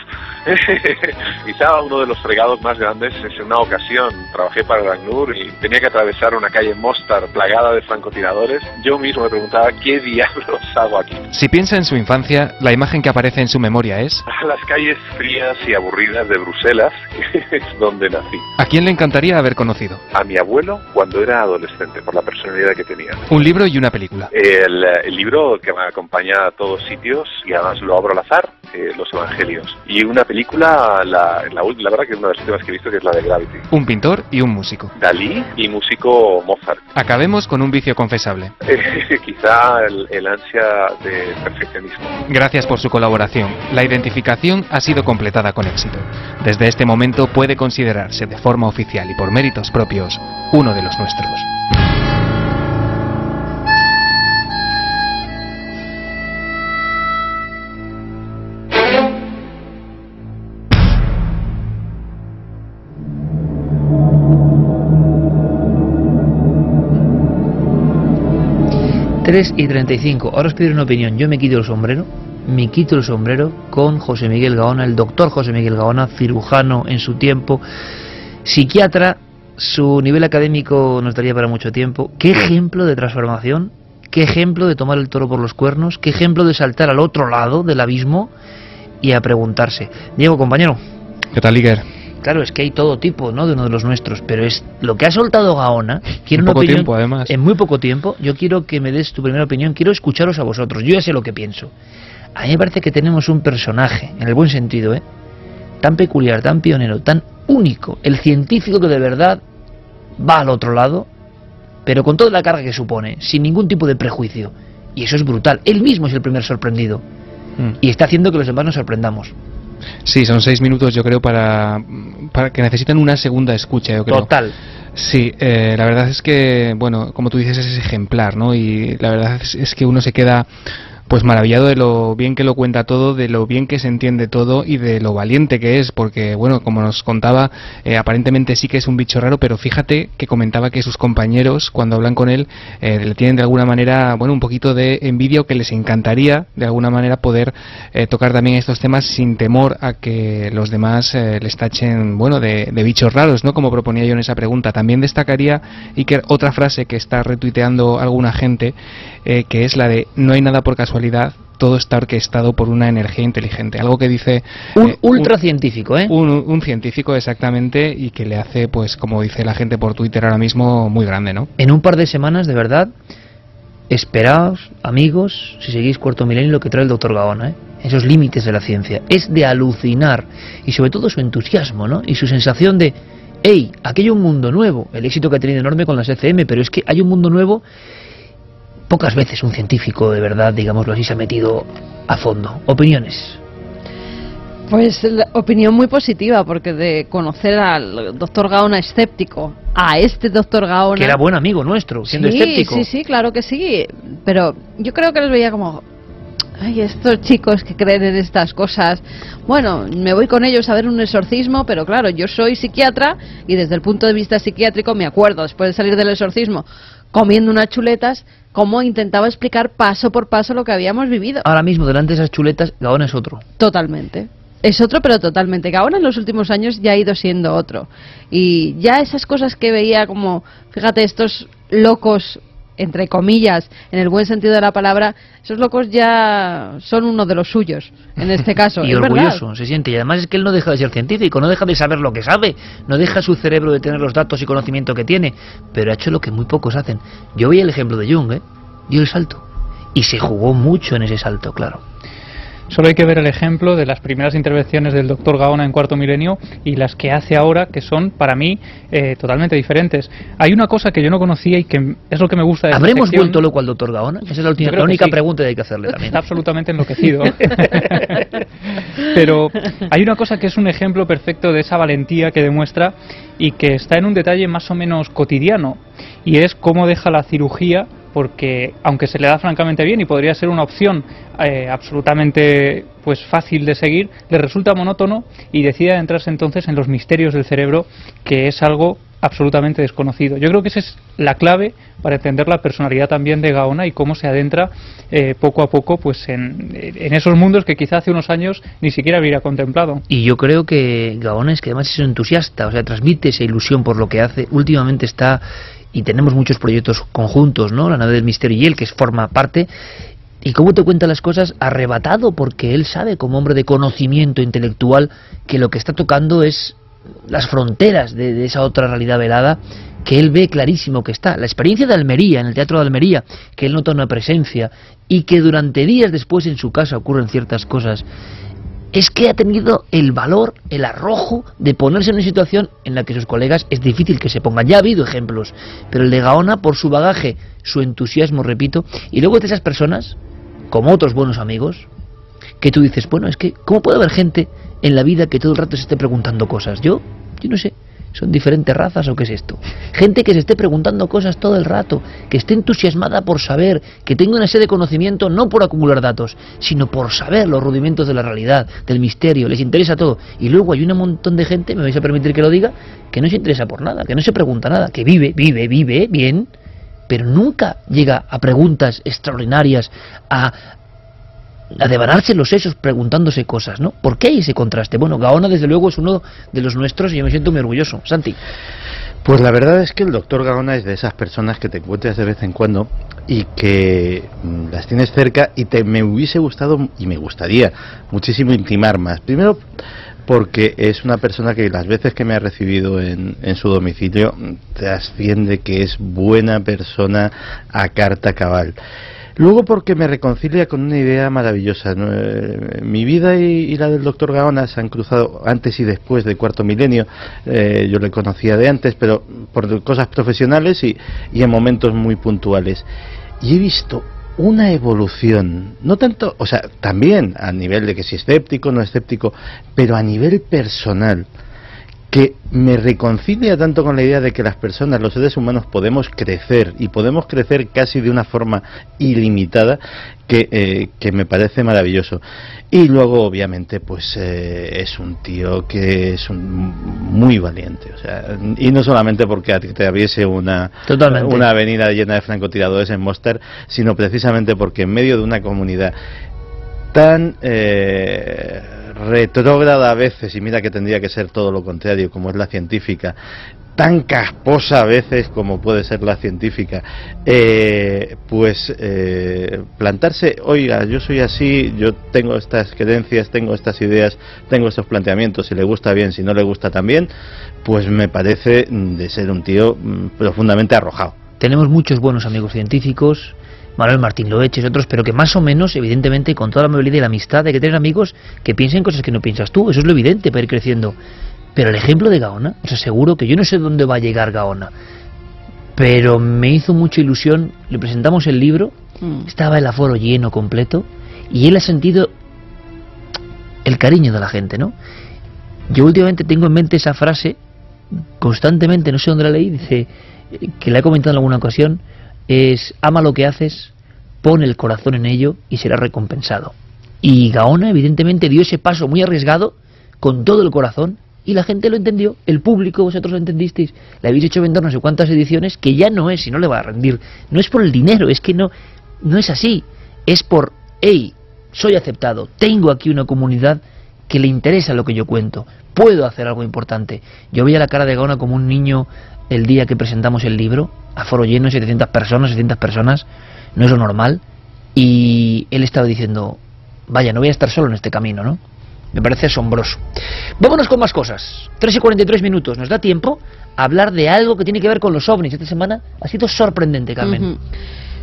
Quizá uno de los fregados más grandes es en una ocasión trabajé para Ragnur y tenía que atravesar una calle en Mostar plagada de francotiradores. Yo mismo me preguntaba qué diablos hago aquí. Si piensa en su infancia, la imagen que aparece en su memoria es las calles frías y aburridas de Bruselas, que es donde nací. ¿A quién le encantaría haber conocido? A mi abuelo cuando era adolescente, por la personalidad que tenía. Un libro y una película. El, el libro que me acompaña a todos sitios y además lo abro al azar, eh, los Evangelios. Y una película, la, la, la, verdad que es una de las últimas que he visto, que es la de Gravity. Un pintor y un músico. Dalí y músico Mozart. Acabemos con un vicio confesable. quizá el, el ansia de perfeccionismo. Gracias por su colaboración. La identificación ha sido completada con éxito. Desde este momento puede considerarse de forma oficial y por méritos propios uno de los nuestros. Y 35. Ahora os pido una opinión. Yo me quito el sombrero, me quito el sombrero con José Miguel Gaona, el doctor José Miguel Gaona, cirujano en su tiempo, psiquiatra, su nivel académico nos daría para mucho tiempo. ¿Qué ejemplo de transformación? ¿Qué ejemplo de tomar el toro por los cuernos? ¿Qué ejemplo de saltar al otro lado del abismo y a preguntarse? Diego, compañero. ¿Qué tal, Iger? Claro, es que hay todo tipo, ¿no? De uno de los nuestros, pero es lo que ha soltado Gaona. Quiero en poco tiempo, además. En muy poco tiempo. Yo quiero que me des tu primera opinión. Quiero escucharos a vosotros. Yo ya sé lo que pienso. A mí me parece que tenemos un personaje, en el buen sentido, ¿eh? Tan peculiar, tan pionero, tan único. El científico que de verdad va al otro lado, pero con toda la carga que supone, sin ningún tipo de prejuicio. Y eso es brutal. Él mismo es el primer sorprendido. Mm. Y está haciendo que los demás nos sorprendamos. Sí, son seis minutos yo creo para, para que necesitan una segunda escucha, yo creo. Total. Sí, eh, la verdad es que, bueno, como tú dices, es ejemplar, ¿no? Y la verdad es que uno se queda pues maravillado de lo bien que lo cuenta todo, de lo bien que se entiende todo y de lo valiente que es, porque bueno, como nos contaba, eh, aparentemente sí que es un bicho raro, pero fíjate que comentaba que sus compañeros cuando hablan con él eh, le tienen de alguna manera, bueno, un poquito de envidia o que les encantaría de alguna manera poder eh, tocar también estos temas sin temor a que los demás les tachen, bueno, de, de, bichos raros, ¿no? Como proponía yo en esa pregunta. También destacaría que otra frase que está retuiteando alguna gente, que es la de no hay nada por casualidad todo está orquestado por una energía inteligente. Algo que dice... Un eh, ultracientífico, ¿eh? Un, científico, exactamente, y que le hace, pues, como dice la gente por Twitter ahora mismo, muy grande, ¿no? En un par de semanas, de verdad, esperaos, amigos, si seguís Cuarto Milenio, lo que trae el doctor Gaona, ¿eh? Esos límites de la ciencia. Es de alucinar. Y sobre todo su entusiasmo, ¿no? Y su sensación de... ¡Ey! Aquí hay un mundo nuevo. El éxito que ha tenido enorme con las ECM, pero es que hay un mundo nuevo pocas veces un científico de verdad, digámoslo así, se ha metido a fondo. ¿Opiniones? Pues la opinión muy positiva, porque de conocer al doctor Gaona escéptico a este doctor Gaona... Que era buen amigo nuestro, siendo escéptico. Sí, sí, claro que sí, pero yo creo que les veía como... Ay, estos chicos que creen en estas cosas. Bueno, me voy con ellos a ver un exorcismo, pero claro, yo soy psiquiatra y desde el punto de vista psiquiátrico me acuerdo, después de salir del exorcismo, comiendo unas chuletas, cómo intentaba explicar paso por paso lo que habíamos vivido. Ahora mismo, delante de esas chuletas, Gaona es otro. Totalmente. Es otro, pero totalmente. Gaona en los últimos años ya ha ido siendo otro. Y ya esas cosas que veía como, fíjate, estos locos entre comillas, en el buen sentido de la palabra, esos locos ya son uno de los suyos, en este caso. y orgulloso se siente. Y además es que él no deja de ser científico, no deja de saber lo que sabe, no deja su cerebro de tener los datos y conocimiento que tiene, pero ha hecho lo que muy pocos hacen. Yo veía el ejemplo de Jung, ¿eh? dio el salto. Y se jugó mucho en ese salto, claro. Solo hay que ver el ejemplo de las primeras intervenciones del doctor Gaona en Cuarto Milenio y las que hace ahora, que son para mí eh, totalmente diferentes. Hay una cosa que yo no conocía y que es lo que me gusta de ¿Habremos vuelto loco al doctor Gaona? Esa es la, última, única pregunta que hay que hacerle también. Está absolutamente enloquecido. Pero hay una cosa que es un ejemplo perfecto de esa valentía que demuestra y que está en un detalle más o menos cotidiano y es cómo deja la cirugía porque aunque se le da francamente bien y podría ser una opción eh, absolutamente pues fácil de seguir, le resulta monótono y decide adentrarse entonces en los misterios del cerebro, que es algo absolutamente desconocido. Yo creo que esa es la clave para entender la personalidad también de Gaona y cómo se adentra eh, poco a poco pues en, esos mundos que quizá hace unos años ni siquiera hubiera contemplado. Y yo creo que Gaona es que además es entusiasta, o sea, transmite esa ilusión por lo que hace. Últimamente está y tenemos muchos proyectos conjuntos, ¿no? La nave del misterio y él, que forma parte. ¿Y cómo te cuenta las cosas? Arrebatado, porque él sabe, como hombre de conocimiento intelectual, que lo que está tocando es las fronteras de, esa otra realidad velada que él ve clarísimo que está. La experiencia de Almería, en el Teatro de Almería, que él nota una presencia y que durante días después en su casa ocurren ciertas cosas es que ha tenido el valor, el arrojo de ponerse en una situación en la que sus colegas es difícil que se pongan. Ya ha habido ejemplos, pero el de Gaona, por su bagaje, su entusiasmo, repito, y luego de esas personas, como otros buenos amigos, que tú dices, bueno, es que, ¿cómo puede haber gente en la vida que todo el rato se esté preguntando cosas? Yo, yo no sé. ¿Son diferentes razas o qué es esto? Gente que se esté preguntando cosas todo el rato, que esté entusiasmada por saber, que tenga una sede de conocimiento no por acumular datos, sino por saber los rudimentos de la realidad, del misterio, les interesa todo. Y luego hay un montón de gente, me vais a permitir que lo diga, que no se interesa por nada, que no se pregunta nada, que vive, vive, vive bien, pero nunca llega a preguntas extraordinarias, a, a devanarse los sesos preguntándose cosas, ¿no? ¿Por qué hay ese contraste? Bueno, Gaona desde luego es uno de los nuestros y yo me siento muy orgulloso. Santi. Pues la verdad es que el doctor Gaona es de esas personas que te encuentras de vez en cuando y que mm, las tienes cerca y te me hubiese gustado y me gustaría muchísimo intimar más. Primero porque es una persona que las veces que me ha recibido en, en su domicilio te asciende que es buena persona a carta cabal. Luego porque me reconcilia con una idea maravillosa. Eh, mi vida y, la del doctor Gaona se han cruzado antes y después del cuarto milenio. Eh, yo le conocía de antes, pero por cosas profesionales y, y en momentos muy puntuales. Y he visto una evolución, no tanto, o sea, también a nivel de que si escéptico, no escéptico, pero a nivel personal que me reconcilia tanto con la idea de que las personas, los seres humanos, podemos crecer y podemos crecer casi de una forma ilimitada que, eh, que me parece maravilloso. Y luego, obviamente, pues eh, es un tío que es un, muy valiente. O sea, y no solamente porque te abriese una, una avenida llena de francotiradores en Mostar, sino precisamente porque en medio de una comunidad tan... Eh, retrógrada a veces, y mira que tendría que ser todo lo contrario, como es la científica, tan casposa a veces como puede ser la científica, eh, pues eh, plantarse, oiga, yo soy así, yo tengo estas creencias, tengo estas ideas, tengo estos planteamientos, si le gusta bien, si no le gusta también, pues me parece de ser un tío mm, profundamente arrojado. Tenemos muchos buenos amigos científicos, Manuel Martín Loeches y otros, pero que más o menos, evidentemente, con toda la movilidad y la amistad, hay que tener amigos que piensen cosas que no piensas tú. Eso es lo evidente para ir creciendo. Pero el ejemplo de Gaona, os aseguro que yo no sé dónde va a llegar Gaona, pero me hizo mucha ilusión. Le presentamos el libro, mm. estaba el aforo lleno, completo, y él ha sentido el cariño de la gente, ¿no? Yo últimamente tengo en mente esa frase, constantemente, no sé dónde la leí, dice, que la he comentado en alguna ocasión, es ama lo que haces, pon el corazón en ello y será recompensado. Y Gaona evidentemente dio ese paso muy arriesgado con todo el corazón y la gente lo entendió, el público, vosotros lo entendisteis, le habéis hecho vender no sé cuántas ediciones que ya no es y no le va a rendir. No es por el dinero, es que no, no es así. Es por, hey, soy aceptado, tengo aquí una comunidad que le interesa lo que yo cuento, puedo hacer algo importante. Yo veía la cara de Gaona como un niño el día que presentamos el libro, a foro lleno, 700 personas, 600 personas, no es lo normal, y él estaba diciendo, vaya, no voy a estar solo en este camino, ¿no? Me parece asombroso. Vámonos con más cosas. 3 y 43 minutos. Nos da tiempo a hablar de algo que tiene que ver con los ovnis. Esta semana ha sido sorprendente, Carmen.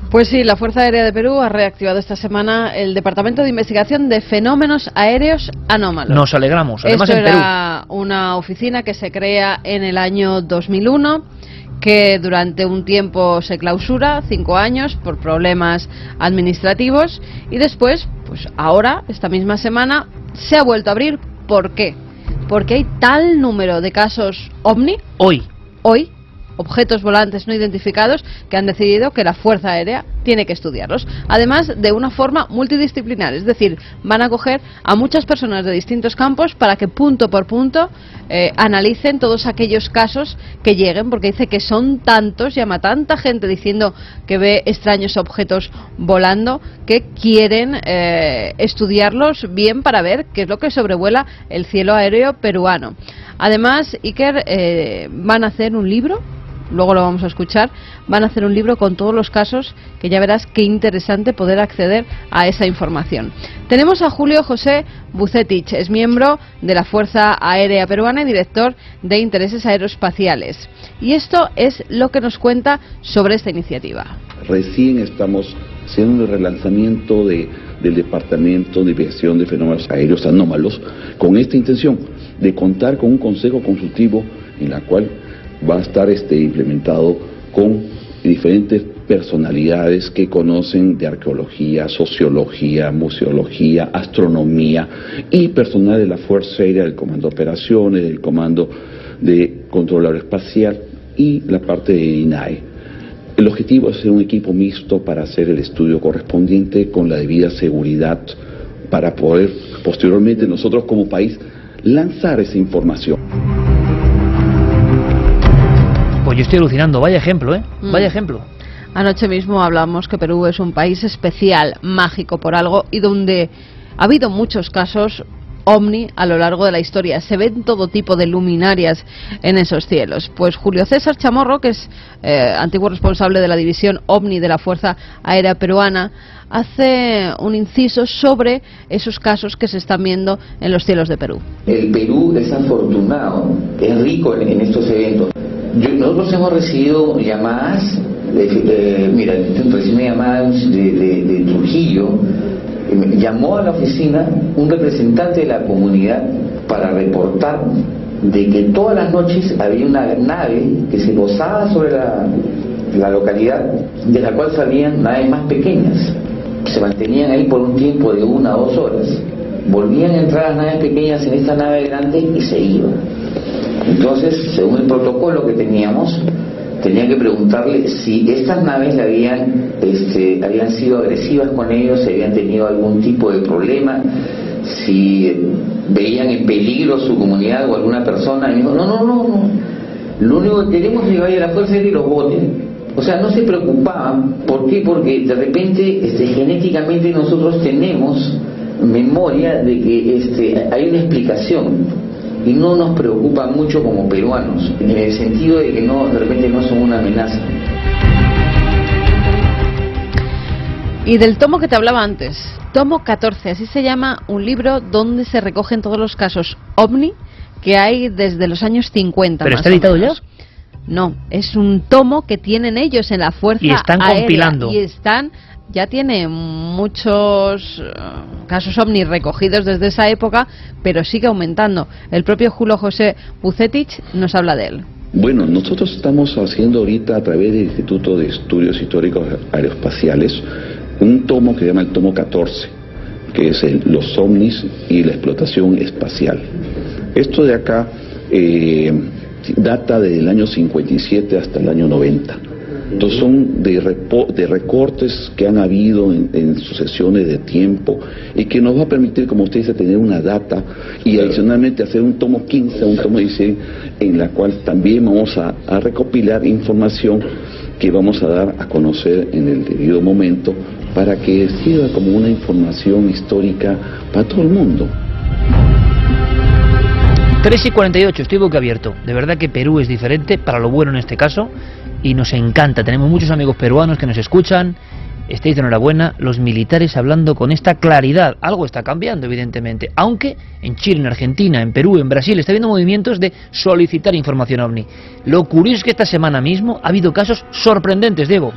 Pues sí, la Fuerza Aérea de Perú ha reactivado esta semana el Departamento de Investigación de Fenómenos Aéreos Anómalos. Nos alegramos. Además, Esto era una oficina que se crea en el año 2001 que durante un tiempo se clausura, cinco años, por problemas administrativos, y después, pues ahora, esta misma semana, se ha vuelto a abrir. ¿Por qué? Porque hay tal número de casos ovni. Hoy. Hoy, objetos volantes no identificados que han decidido que la Fuerza Aérea tiene que estudiarlos. Además, de una forma multidisciplinar, es decir, van a coger a muchas personas de distintos campos para que punto por punto eh, analicen todos aquellos casos que lleguen, porque dice que son tantos, llama tanta gente diciendo que ve extraños objetos volando, que quieren eh, estudiarlos bien para ver qué es lo que sobrevuela el cielo aéreo peruano. Además, Iker, eh, van a hacer un libro luego lo vamos a escuchar, van a hacer un libro con todos los casos que ya verás qué interesante poder acceder a esa información. Tenemos a Julio José Bucetich, es miembro de la Fuerza Aérea Peruana y director de Intereses Aeroespaciales. Y esto es lo que nos cuenta sobre esta iniciativa. Recién estamos haciendo el relanzamiento del Departamento de Investigación de Fenómenos Aéreos Anómalos con esta intención de contar con un consejo consultivo en la cual va a estar este, implementado con diferentes personalidades que conocen de arqueología, sociología, museología, astronomía y personal de la Fuerza Aérea, del Comando de Operaciones, del Comando de Control Aeroespacial y la parte de INAE. El objetivo es ser un equipo mixto para hacer el estudio correspondiente con la debida seguridad para poder posteriormente nosotros como país lanzar esa información. Yo estoy alucinando, vaya ejemplo, ¿eh? Mm. Vaya ejemplo. Anoche mismo hablamos que Perú es un país especial, mágico por algo, y donde ha habido muchos casos ovni a lo largo de la historia. Se ven todo tipo de luminarias en esos cielos. Pues Julio César Chamorro, que es eh, antiguo responsable de la división ovni de la Fuerza Aérea Peruana, hace un inciso sobre esos casos que se están viendo en los cielos de Perú. El Perú es afortunado, es rico en, estos eventos. Nosotros hemos recibido llamadas, mira, recibí una llamada de Trujillo, llamó a la oficina un representante de la comunidad para reportar de que todas las noches había una nave que se posaba sobre la, la localidad, de la cual salían naves más pequeñas. Se mantenían ahí por un tiempo de una o dos horas. Volvían a entrar las naves pequeñas en esta nave grande y se iban. Entonces, según el protocolo que teníamos, tenía que preguntarle si estas naves habían, este, habían sido agresivas con ellos, si habían tenido algún tipo de problema, si veían en peligro su comunidad o alguna persona. Y dijo, no, no, no, no. Lo único que queremos es que vaya a la fuerza y los voten. O sea, no se preocupaban. ¿Por qué? Porque de repente este, genéticamente nosotros tenemos memoria de que este, hay una explicación y no nos preocupa mucho como peruanos, en el sentido de que no, de repente no son una amenaza. Y del tomo que te hablaba antes, tomo 14, así se llama un libro donde se recogen todos los casos ovni que hay desde los años 50. ¿Pero está editado ya? No, es un tomo que tienen ellos en la Fuerza Y están compilando. Y están ya tiene muchos eh, casos ovni recogidos desde esa época, pero sigue aumentando. El propio Julio José Bucetich nos habla de él. Bueno, nosotros estamos haciendo ahorita a través del Instituto de Estudios Históricos Aeroespaciales un tomo que se llama el tomo 14, que es los ovnis y la explotación espacial. Esto de acá eh, data del año 57 hasta el año 90 entonces son de, de recortes que han habido en, sucesiones de tiempo y que nos va a permitir, como usted dice, tener una data y adicionalmente hacer un tomo 15, un tomo 16, en la cual también vamos a, a recopilar información que vamos a dar a conocer en el debido momento para que sirva como una información histórica para todo el mundo. 3 y 48, estoy boca abierto. De verdad que Perú es diferente, para lo bueno en este caso, y nos encanta. Tenemos muchos amigos peruanos que nos escuchan. Estéis de enhorabuena, los militares hablando con esta claridad. Algo está cambiando, evidentemente. Aunque en Chile, en Argentina, en Perú, en Brasil, está habiendo movimientos de solicitar información ovni. Lo curioso es que esta semana mismo ha habido casos sorprendentes, Diego.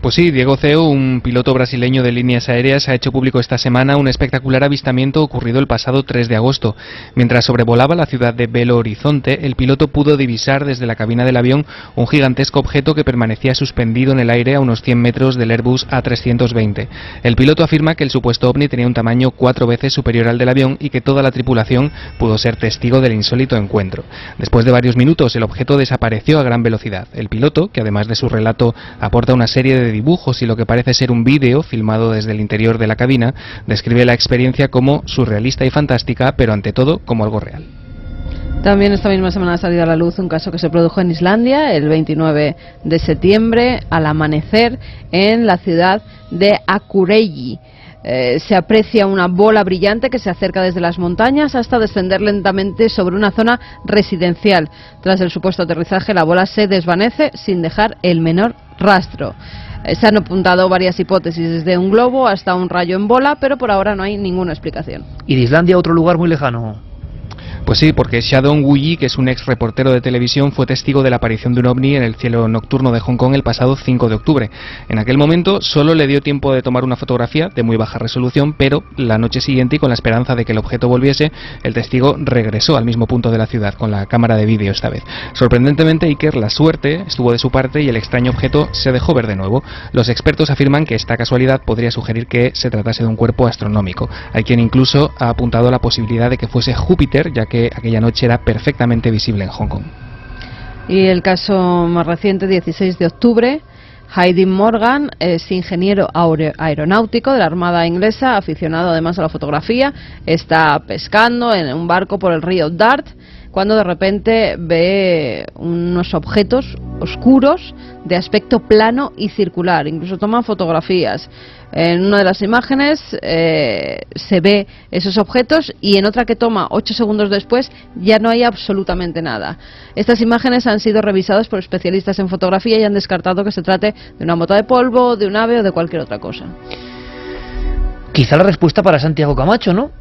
Pues sí, Diego Ceo, un piloto brasileño de líneas aéreas, ha hecho público esta semana un espectacular avistamiento ocurrido el pasado 3 de agosto. Mientras sobrevolaba la ciudad de Belo Horizonte, el piloto pudo divisar desde la cabina del avión un gigantesco objeto que permanecía suspendido en el aire a unos 100 metros del Airbus A320. El piloto afirma que el supuesto ovni tenía un tamaño cuatro veces superior al del avión y que toda la tripulación pudo ser testigo del insólito encuentro. Después de varios minutos, el objeto desapareció a gran velocidad. El piloto, que además de su relato aporta una serie de dibujos y lo que parece ser un vídeo filmado desde el interior de la cabina, describe la experiencia como surrealista y fantástica, pero ante todo como algo real. También esta misma semana ha salido a la luz un caso que se produjo en Islandia el 29 de septiembre al amanecer en la ciudad de Akureyri. Eh, se aprecia una bola brillante que se acerca desde las montañas hasta descender lentamente sobre una zona residencial. Tras el supuesto aterrizaje, la bola se desvanece sin dejar el menor rastro. Eh, se han apuntado varias hipótesis, desde un globo hasta un rayo en bola, pero por ahora no hay ninguna explicación. ¿Y de Islandia otro lugar muy lejano? Pues sí, porque Shadong Wuyi, que es un ex reportero de televisión, fue testigo de la aparición de un ovni en el cielo nocturno de Hong Kong el pasado 5 de octubre. En aquel momento solo le dio tiempo de tomar una fotografía de muy baja resolución, pero la noche siguiente y con la esperanza de que el objeto volviese, el testigo regresó al mismo punto de la ciudad con la cámara de vídeo esta vez. Sorprendentemente, Iker, la suerte estuvo de su parte y el extraño objeto se dejó ver de nuevo. Los expertos afirman que esta casualidad podría sugerir que se tratase de un cuerpo astronómico. Hay quien incluso ha apuntado la posibilidad de que fuese Júpiter, ya que aquella noche era perfectamente visible en Hong Kong. Y el caso más reciente, 16 de octubre, Heidi Morgan es ingeniero aeronáutico de la Armada Inglesa, aficionado además a la fotografía, está pescando en un barco por el río Dart cuando de repente ve unos objetos oscuros de aspecto plano y circular. Incluso toman fotografías. En una de las imágenes eh, se ve esos objetos y en otra que toma ocho segundos después ya no hay absolutamente nada. Estas imágenes han sido revisadas por especialistas en fotografía y han descartado que se trate de una mota de polvo, de un ave o de cualquier otra cosa. Quizá la respuesta para Santiago Camacho, ¿no?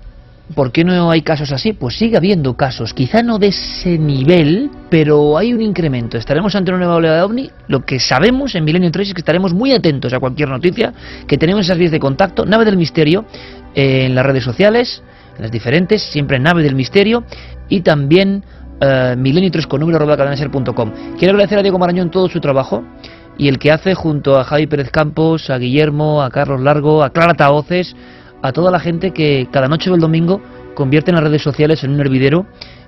¿Por qué no hay casos así? Pues sigue habiendo casos, quizá no de ese nivel, pero hay un incremento. Estaremos ante una nueva oleada de OVNI. Lo que sabemos en Milenio 3 es que estaremos muy atentos a cualquier noticia, que tenemos esas vías de contacto, Nave del Misterio, en las redes sociales, en las diferentes, siempre Nave del Misterio, y también uh, Milenio 3 con número Quiero agradecer a Diego Marañón todo su trabajo y el que hace junto a Javi Pérez Campos, a Guillermo, a Carlos Largo, a Clara Taoces, a toda la gente que cada noche del domingo convierte en las redes sociales en un hervidero.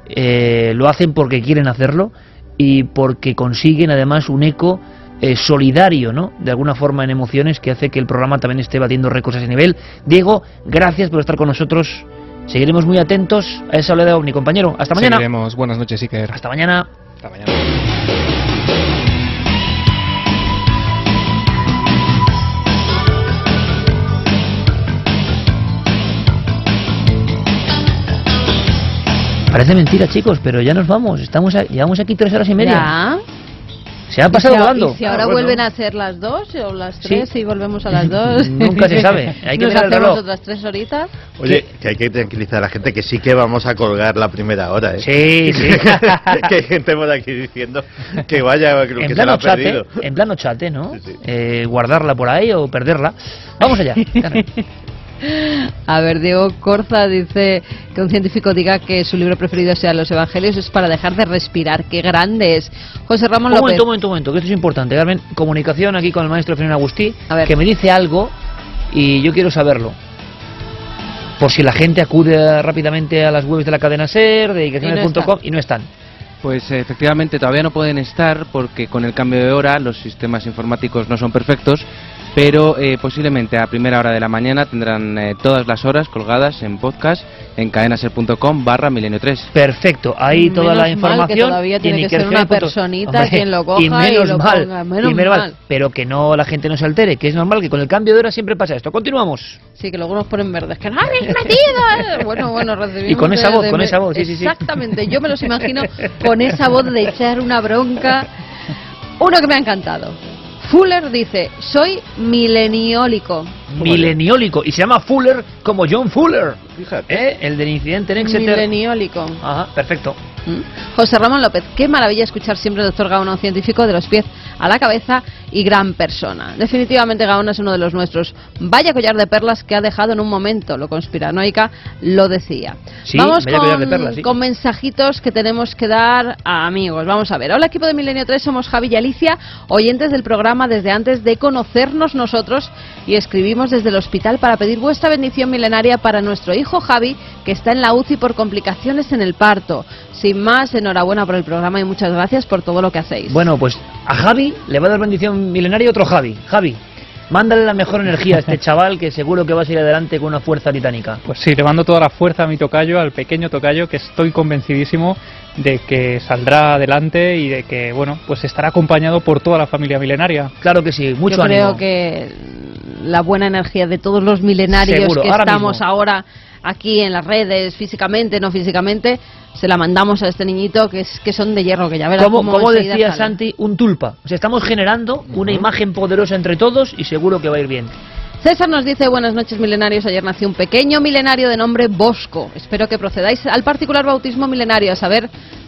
Eh, lo hacen porque quieren hacerlo y porque consiguen además un eco eh, solidario, ¿no? De alguna forma en emociones que hace que el programa también esté batiendo récords a ese nivel. Diego, gracias por estar con nosotros. Seguiremos muy atentos a esa oleada mi compañero. Hasta mañana. Seguiremos. Buenas noches, Iker. Hasta mañana. Hasta mañana. Parece mentira, chicos, pero ya nos vamos. Estamos llevamos aquí tres horas y media. ¿Ya? Se ha pasado volando. ¿Y si ahora ah, vuelven a ser las dos o las tres y volvemos a las dos? Nunca se sabe. Hay que Nos hacemos otras tres horitas. Oye, que hay que tranquilizar a la gente que sí que vamos a colgar la primera hora, ¿eh? Sí, sí. que hay gente por aquí diciendo que vaya, que, en se la ha chat, perdido. En plano chat, ¿no? Eh, guardarla por ahí o perderla. Vamos allá. A ver, Diego Corza dice que un científico diga que su libro preferido sea Los Evangelios es para dejar de respirar. ¡Qué grande es! José Ramón López. Un momento, un momento, un momento, que esto es importante. Carmen, comunicación aquí con el maestro Fernando Agustí, que me dice algo y yo quiero saberlo. Por si la gente acude rápidamente a las webs de la cadena SER, de icaciones.com y no están. Pues efectivamente todavía no pueden estar porque con el cambio de hora los sistemas informáticos no son perfectos pero eh, posiblemente a primera hora de la mañana tendrán eh, todas las horas colgadas en podcast en cadenaser.com barra milenio 3. Perfecto, ahí toda la información. Mal que todavía tiene que ser una personita quien lo coja y, menos lo mal, ponga. Menos, mal. Pero que no la gente no se altere, que es normal que con el cambio de hora siempre pasa esto. Continuamos. Sí, que luego nos ponen verdes. ¡Que no habéis metido! bueno, bueno, recibimos... Y con esa voz, con esa voz, sí, sí, sí. Exactamente, yo me los imagino con esa voz de echar una bronca. Uno que me ha encantado. Fuller dice, soy mileniólico. Mileniólico. Y se llama Fuller como John Fuller. Fíjate. ¿Eh? El del incidente en Exeter. Mileniólico. Ajá, perfecto. ¿Mm? José Ramón López, qué maravilla escuchar siempre al doctor Gaona, un científico de los pies a la cabeza y gran persona. Definitivamente Gaona es uno de los nuestros. Vaya collar de perlas que ha dejado en un momento, lo conspiranoica lo decía. Vamos con, con mensajitos que tenemos que dar a amigos. Vamos a ver. Hola equipo de Milenio 3, somos Javi y Alicia, oyentes del programa desde antes de conocernos nosotros y escribimos desde el hospital para pedir vuestra bendición milenaria para nuestro hijo Javi, que está en la UCI por complicaciones en el parto. Sin más, enhorabuena por el programa y muchas gracias por todo lo que hacéis. Bueno, pues a Javi le va a dar bendición milenaria otro Javi. Javi, mándale la mejor energía a este chaval que seguro que va a salir adelante con una fuerza titánica. Pues sí, le mando toda la fuerza a mi tocayo, al pequeño tocayo, que estoy convencidísimo de que saldrá adelante y de que, bueno, pues estará acompañado por toda la familia milenaria. Claro que sí, mucho Yo creo que la buena energía de todos los milenarios que estamos ahora aquí en las redes, físicamente, no físicamente, se la mandamos a este niñito que es que son de hierro, que ya verás decía Santi, un tulpa. O sea, estamos generando una imagen poderosa entre todos y seguro que va a ir bien. César nos dice, buenas noches milenarios, ayer nació un pequeño milenario de nombre Bosco. Espero que procedáis al particular bautismo milenario, a saber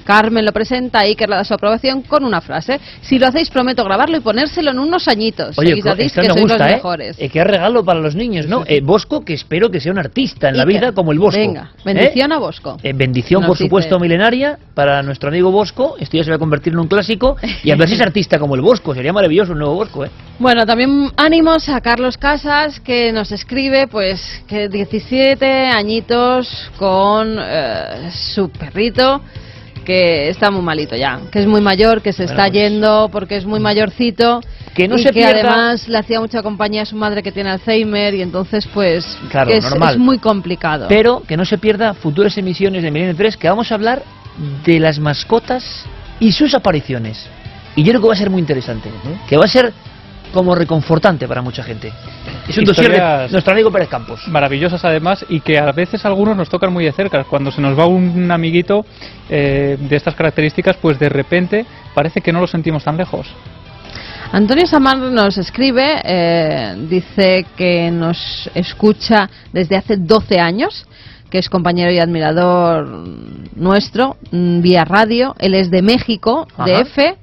Carmen lo presenta y que le da su aprobación con una frase. Si lo hacéis, prometo grabarlo y ponérselo en unos añitos. Oye, esto que gusta, los ¿eh? mejores. Eh, qué regalo para los niños, ¿no? Eh, Bosco, que espero que sea un artista en la vida como el Bosco. Venga, bendición a Bosco. bendición, por supuesto, milenaria para nuestro amigo Bosco. Esto ya se va a convertir en un clásico. Y a ver si es artista como el Bosco. Sería maravilloso un nuevo Bosco, ¿eh? Bueno, también ánimos a Carlos Casas, que nos escribe, pues, que 17 añitos con su perrito que está muy malito ya, que es muy mayor, que se está pues yendo porque es muy mayorcito que no y se que además le hacía mucha compañía a su madre que tiene Alzheimer y entonces pues claro, es, es, muy complicado. Pero que no se pierda futuras emisiones de Milenio 3 que vamos a hablar de las mascotas y sus apariciones. Y yo creo que va a ser muy interesante, que va a ser como reconfortante para mucha gente. Es un dossier de nuestro amigo Pérez Campos. Maravillosas además y que a veces algunos nos tocan muy de cerca. Cuando se nos va un amiguito eh, de estas características, pues de repente parece que no lo sentimos tan lejos. Antonio Samar nos escribe, eh, dice que nos escucha desde hace 12 años, que es compañero y admirador nuestro, mm, vía radio. Él es de México, de F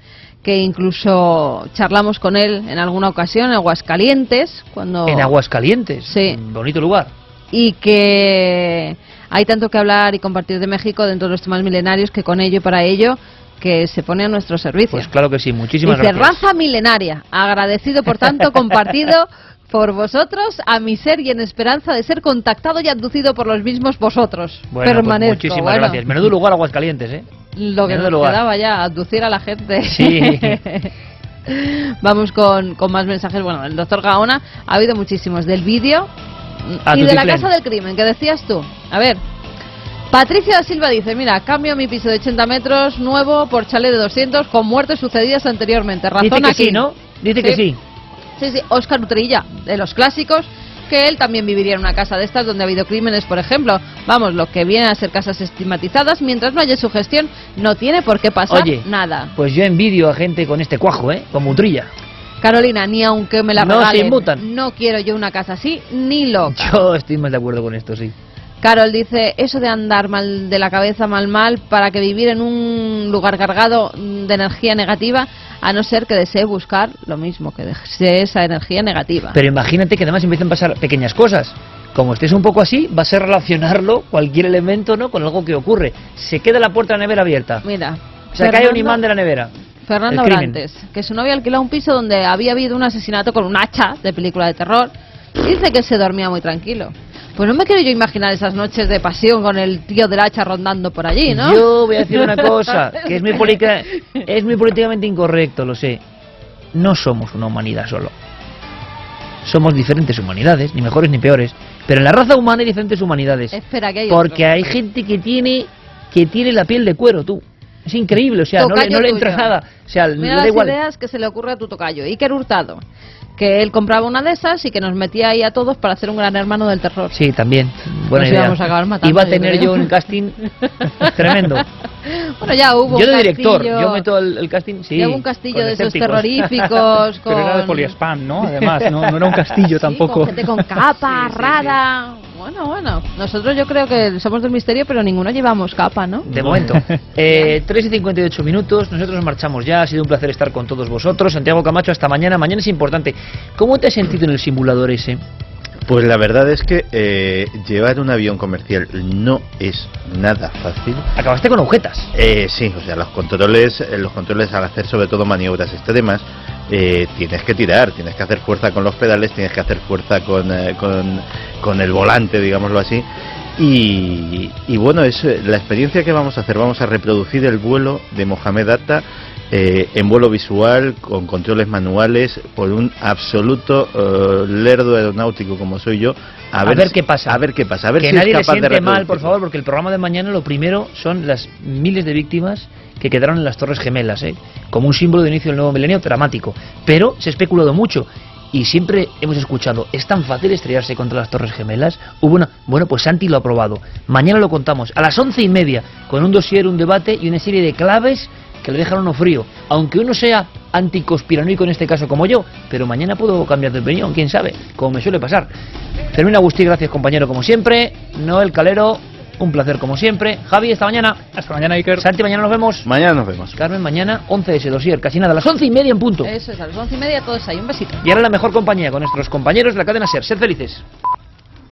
que incluso charlamos con él en alguna ocasión en Aguascalientes. Cuando... En Aguascalientes, sí. bonito lugar. Y que hay tanto que hablar y compartir de México dentro de los temas milenarios que con ello y para ello que se pone a nuestro servicio. Pues claro que sí, muchísimas Dice, raza milenaria, agradecido por tanto compartido por vosotros, a mi ser y en esperanza de ser contactado y abducido por los mismos vosotros. Bueno, pues muchísimas gracias. Menudo lugar Aguascalientes, ¿eh? Lo que nos quedaba ya, aducir a la gente. Sí. Vamos con, con, más mensajes. Bueno, el doctor Gaona ha habido muchísimos del vídeo y de la casa del crimen, que decías tú. A ver, Patricia da Silva dice, mira, cambio mi piso de 80 metros nuevo por chale de 200 con muertes sucedidas anteriormente. Razón Dice que aquí. sí, ¿no? Dice que sí. Sí, sí, Oscar Utrilla, de los clásicos, que él también viviría en una casa de estas donde ha habido crímenes, por ejemplo. Vamos, lo que viene a ser casas estigmatizadas, mientras no haya su gestión, no tiene por qué pasar nada. Pues yo envidio a gente con este cuajo, ¿eh? Como Utrilla. Carolina, ni aunque me la no regalen, no quiero yo una casa así, ni loca. Yo estoy más de acuerdo con esto, sí. Carol dice, eso de andar mal de la cabeza mal mal para que vivir en un lugar cargado de energía negativa a no ser que desee buscar lo mismo, que desee esa energía negativa. Pero imagínate que además empiezan a pasar pequeñas cosas. Como estés un poco así, va a ser relacionarlo, cualquier elemento, ¿no? con algo que ocurre. Se queda la puerta de la nevera abierta. Mira. Se cae un imán de la nevera. Fernando Brantes, que su novia alquiló un piso donde había habido un asesinato con un hacha de película de terror. Dice que se dormía muy tranquilo. Pues no me quiero yo imaginar esas noches de pasión con el tío del hacha rondando por allí, ¿no? Yo voy a decir una cosa, que es muy, es muy políticamente incorrecto, lo sé. No somos una humanidad solo. Somos diferentes humanidades, ni mejores ni peores. Pero en la raza humana hay diferentes humanidades. Espera, que hay Porque hay gente que tiene, que tiene la piel de cuero, tú. Es increíble, o sea, no le, no le entra nada. O sea, Mira las ideas que se le ocurre a tu tocayo. Iker Hurtado que él compraba una de esas y que nos metía ahí a todos para hacer un gran hermano del terror. Sí, también. Buena idea. Íbamos a acabar matando, Iba a tener yo, un casting tremendo. Bueno, ya hubo. Yo de director, yo meto el, casting. Sí, ya hubo un castillo de esos terroríficos. Con... Pero era de poliespam, ¿no? Además, no, no era un castillo tampoco. Con gente con capa, rara. Bueno, bueno. Nosotros yo creo que somos del misterio, pero ninguno llevamos capa, ¿no? De momento. Eh, 3 y 58 minutos. Nosotros marchamos ya. Ha sido un placer estar con todos vosotros. Santiago Camacho, hasta mañana. Mañana es importante. ¿Cómo te has sentido en el simulador ese? Pues la verdad es que eh, llevar un avión comercial no es nada fácil. Acabaste con agujetas. Eh, sí, o sea, los controles, eh, los controles al hacer sobre todo maniobras extremas, eh, tienes que tirar, tienes que hacer fuerza con los pedales, tienes que hacer fuerza con, eh, con, con el volante, digámoslo así. Y, y, bueno, es la experiencia que vamos a hacer. Vamos a reproducir el vuelo de Mohamed Atta eh, en vuelo visual, con controles manuales, por un absoluto eh, lerdo aeronáutico como soy yo. A, ver, qué pasa. A ver qué pasa. A ver que si nadie es capaz le siente de mal, por favor, porque el programa de mañana lo primero son las miles de víctimas que quedaron en las Torres Gemelas, ¿eh? como un símbolo de inicio del nuevo milenio dramático. Pero se ha especulado mucho y siempre hemos escuchado, es tan fácil estrellarse contra las Torres Gemelas. Hubo una, bueno, pues Santi lo ha probado. Mañana lo contamos a las once y media con un dossier, un debate y una serie de claves que le dejan uno frío. Aunque uno sea anticonspiranoico en este caso como yo, pero mañana puedo cambiar de opinión, quién sabe, como me suele pasar. Termina Agustín, gracias compañero como siempre. Noel Calero, un placer como siempre. Javi, hasta mañana. Hasta mañana, Iker. Santi, mañana nos vemos. Mañana nos vemos. Carmen, mañana 11 de ese dossier, casi nada, a las once y media en punto. Eso es, a las once y media todos ahí. Un besito. Y ahora la mejor compañía con nuestros compañeros de la cadena SER. Sed felices.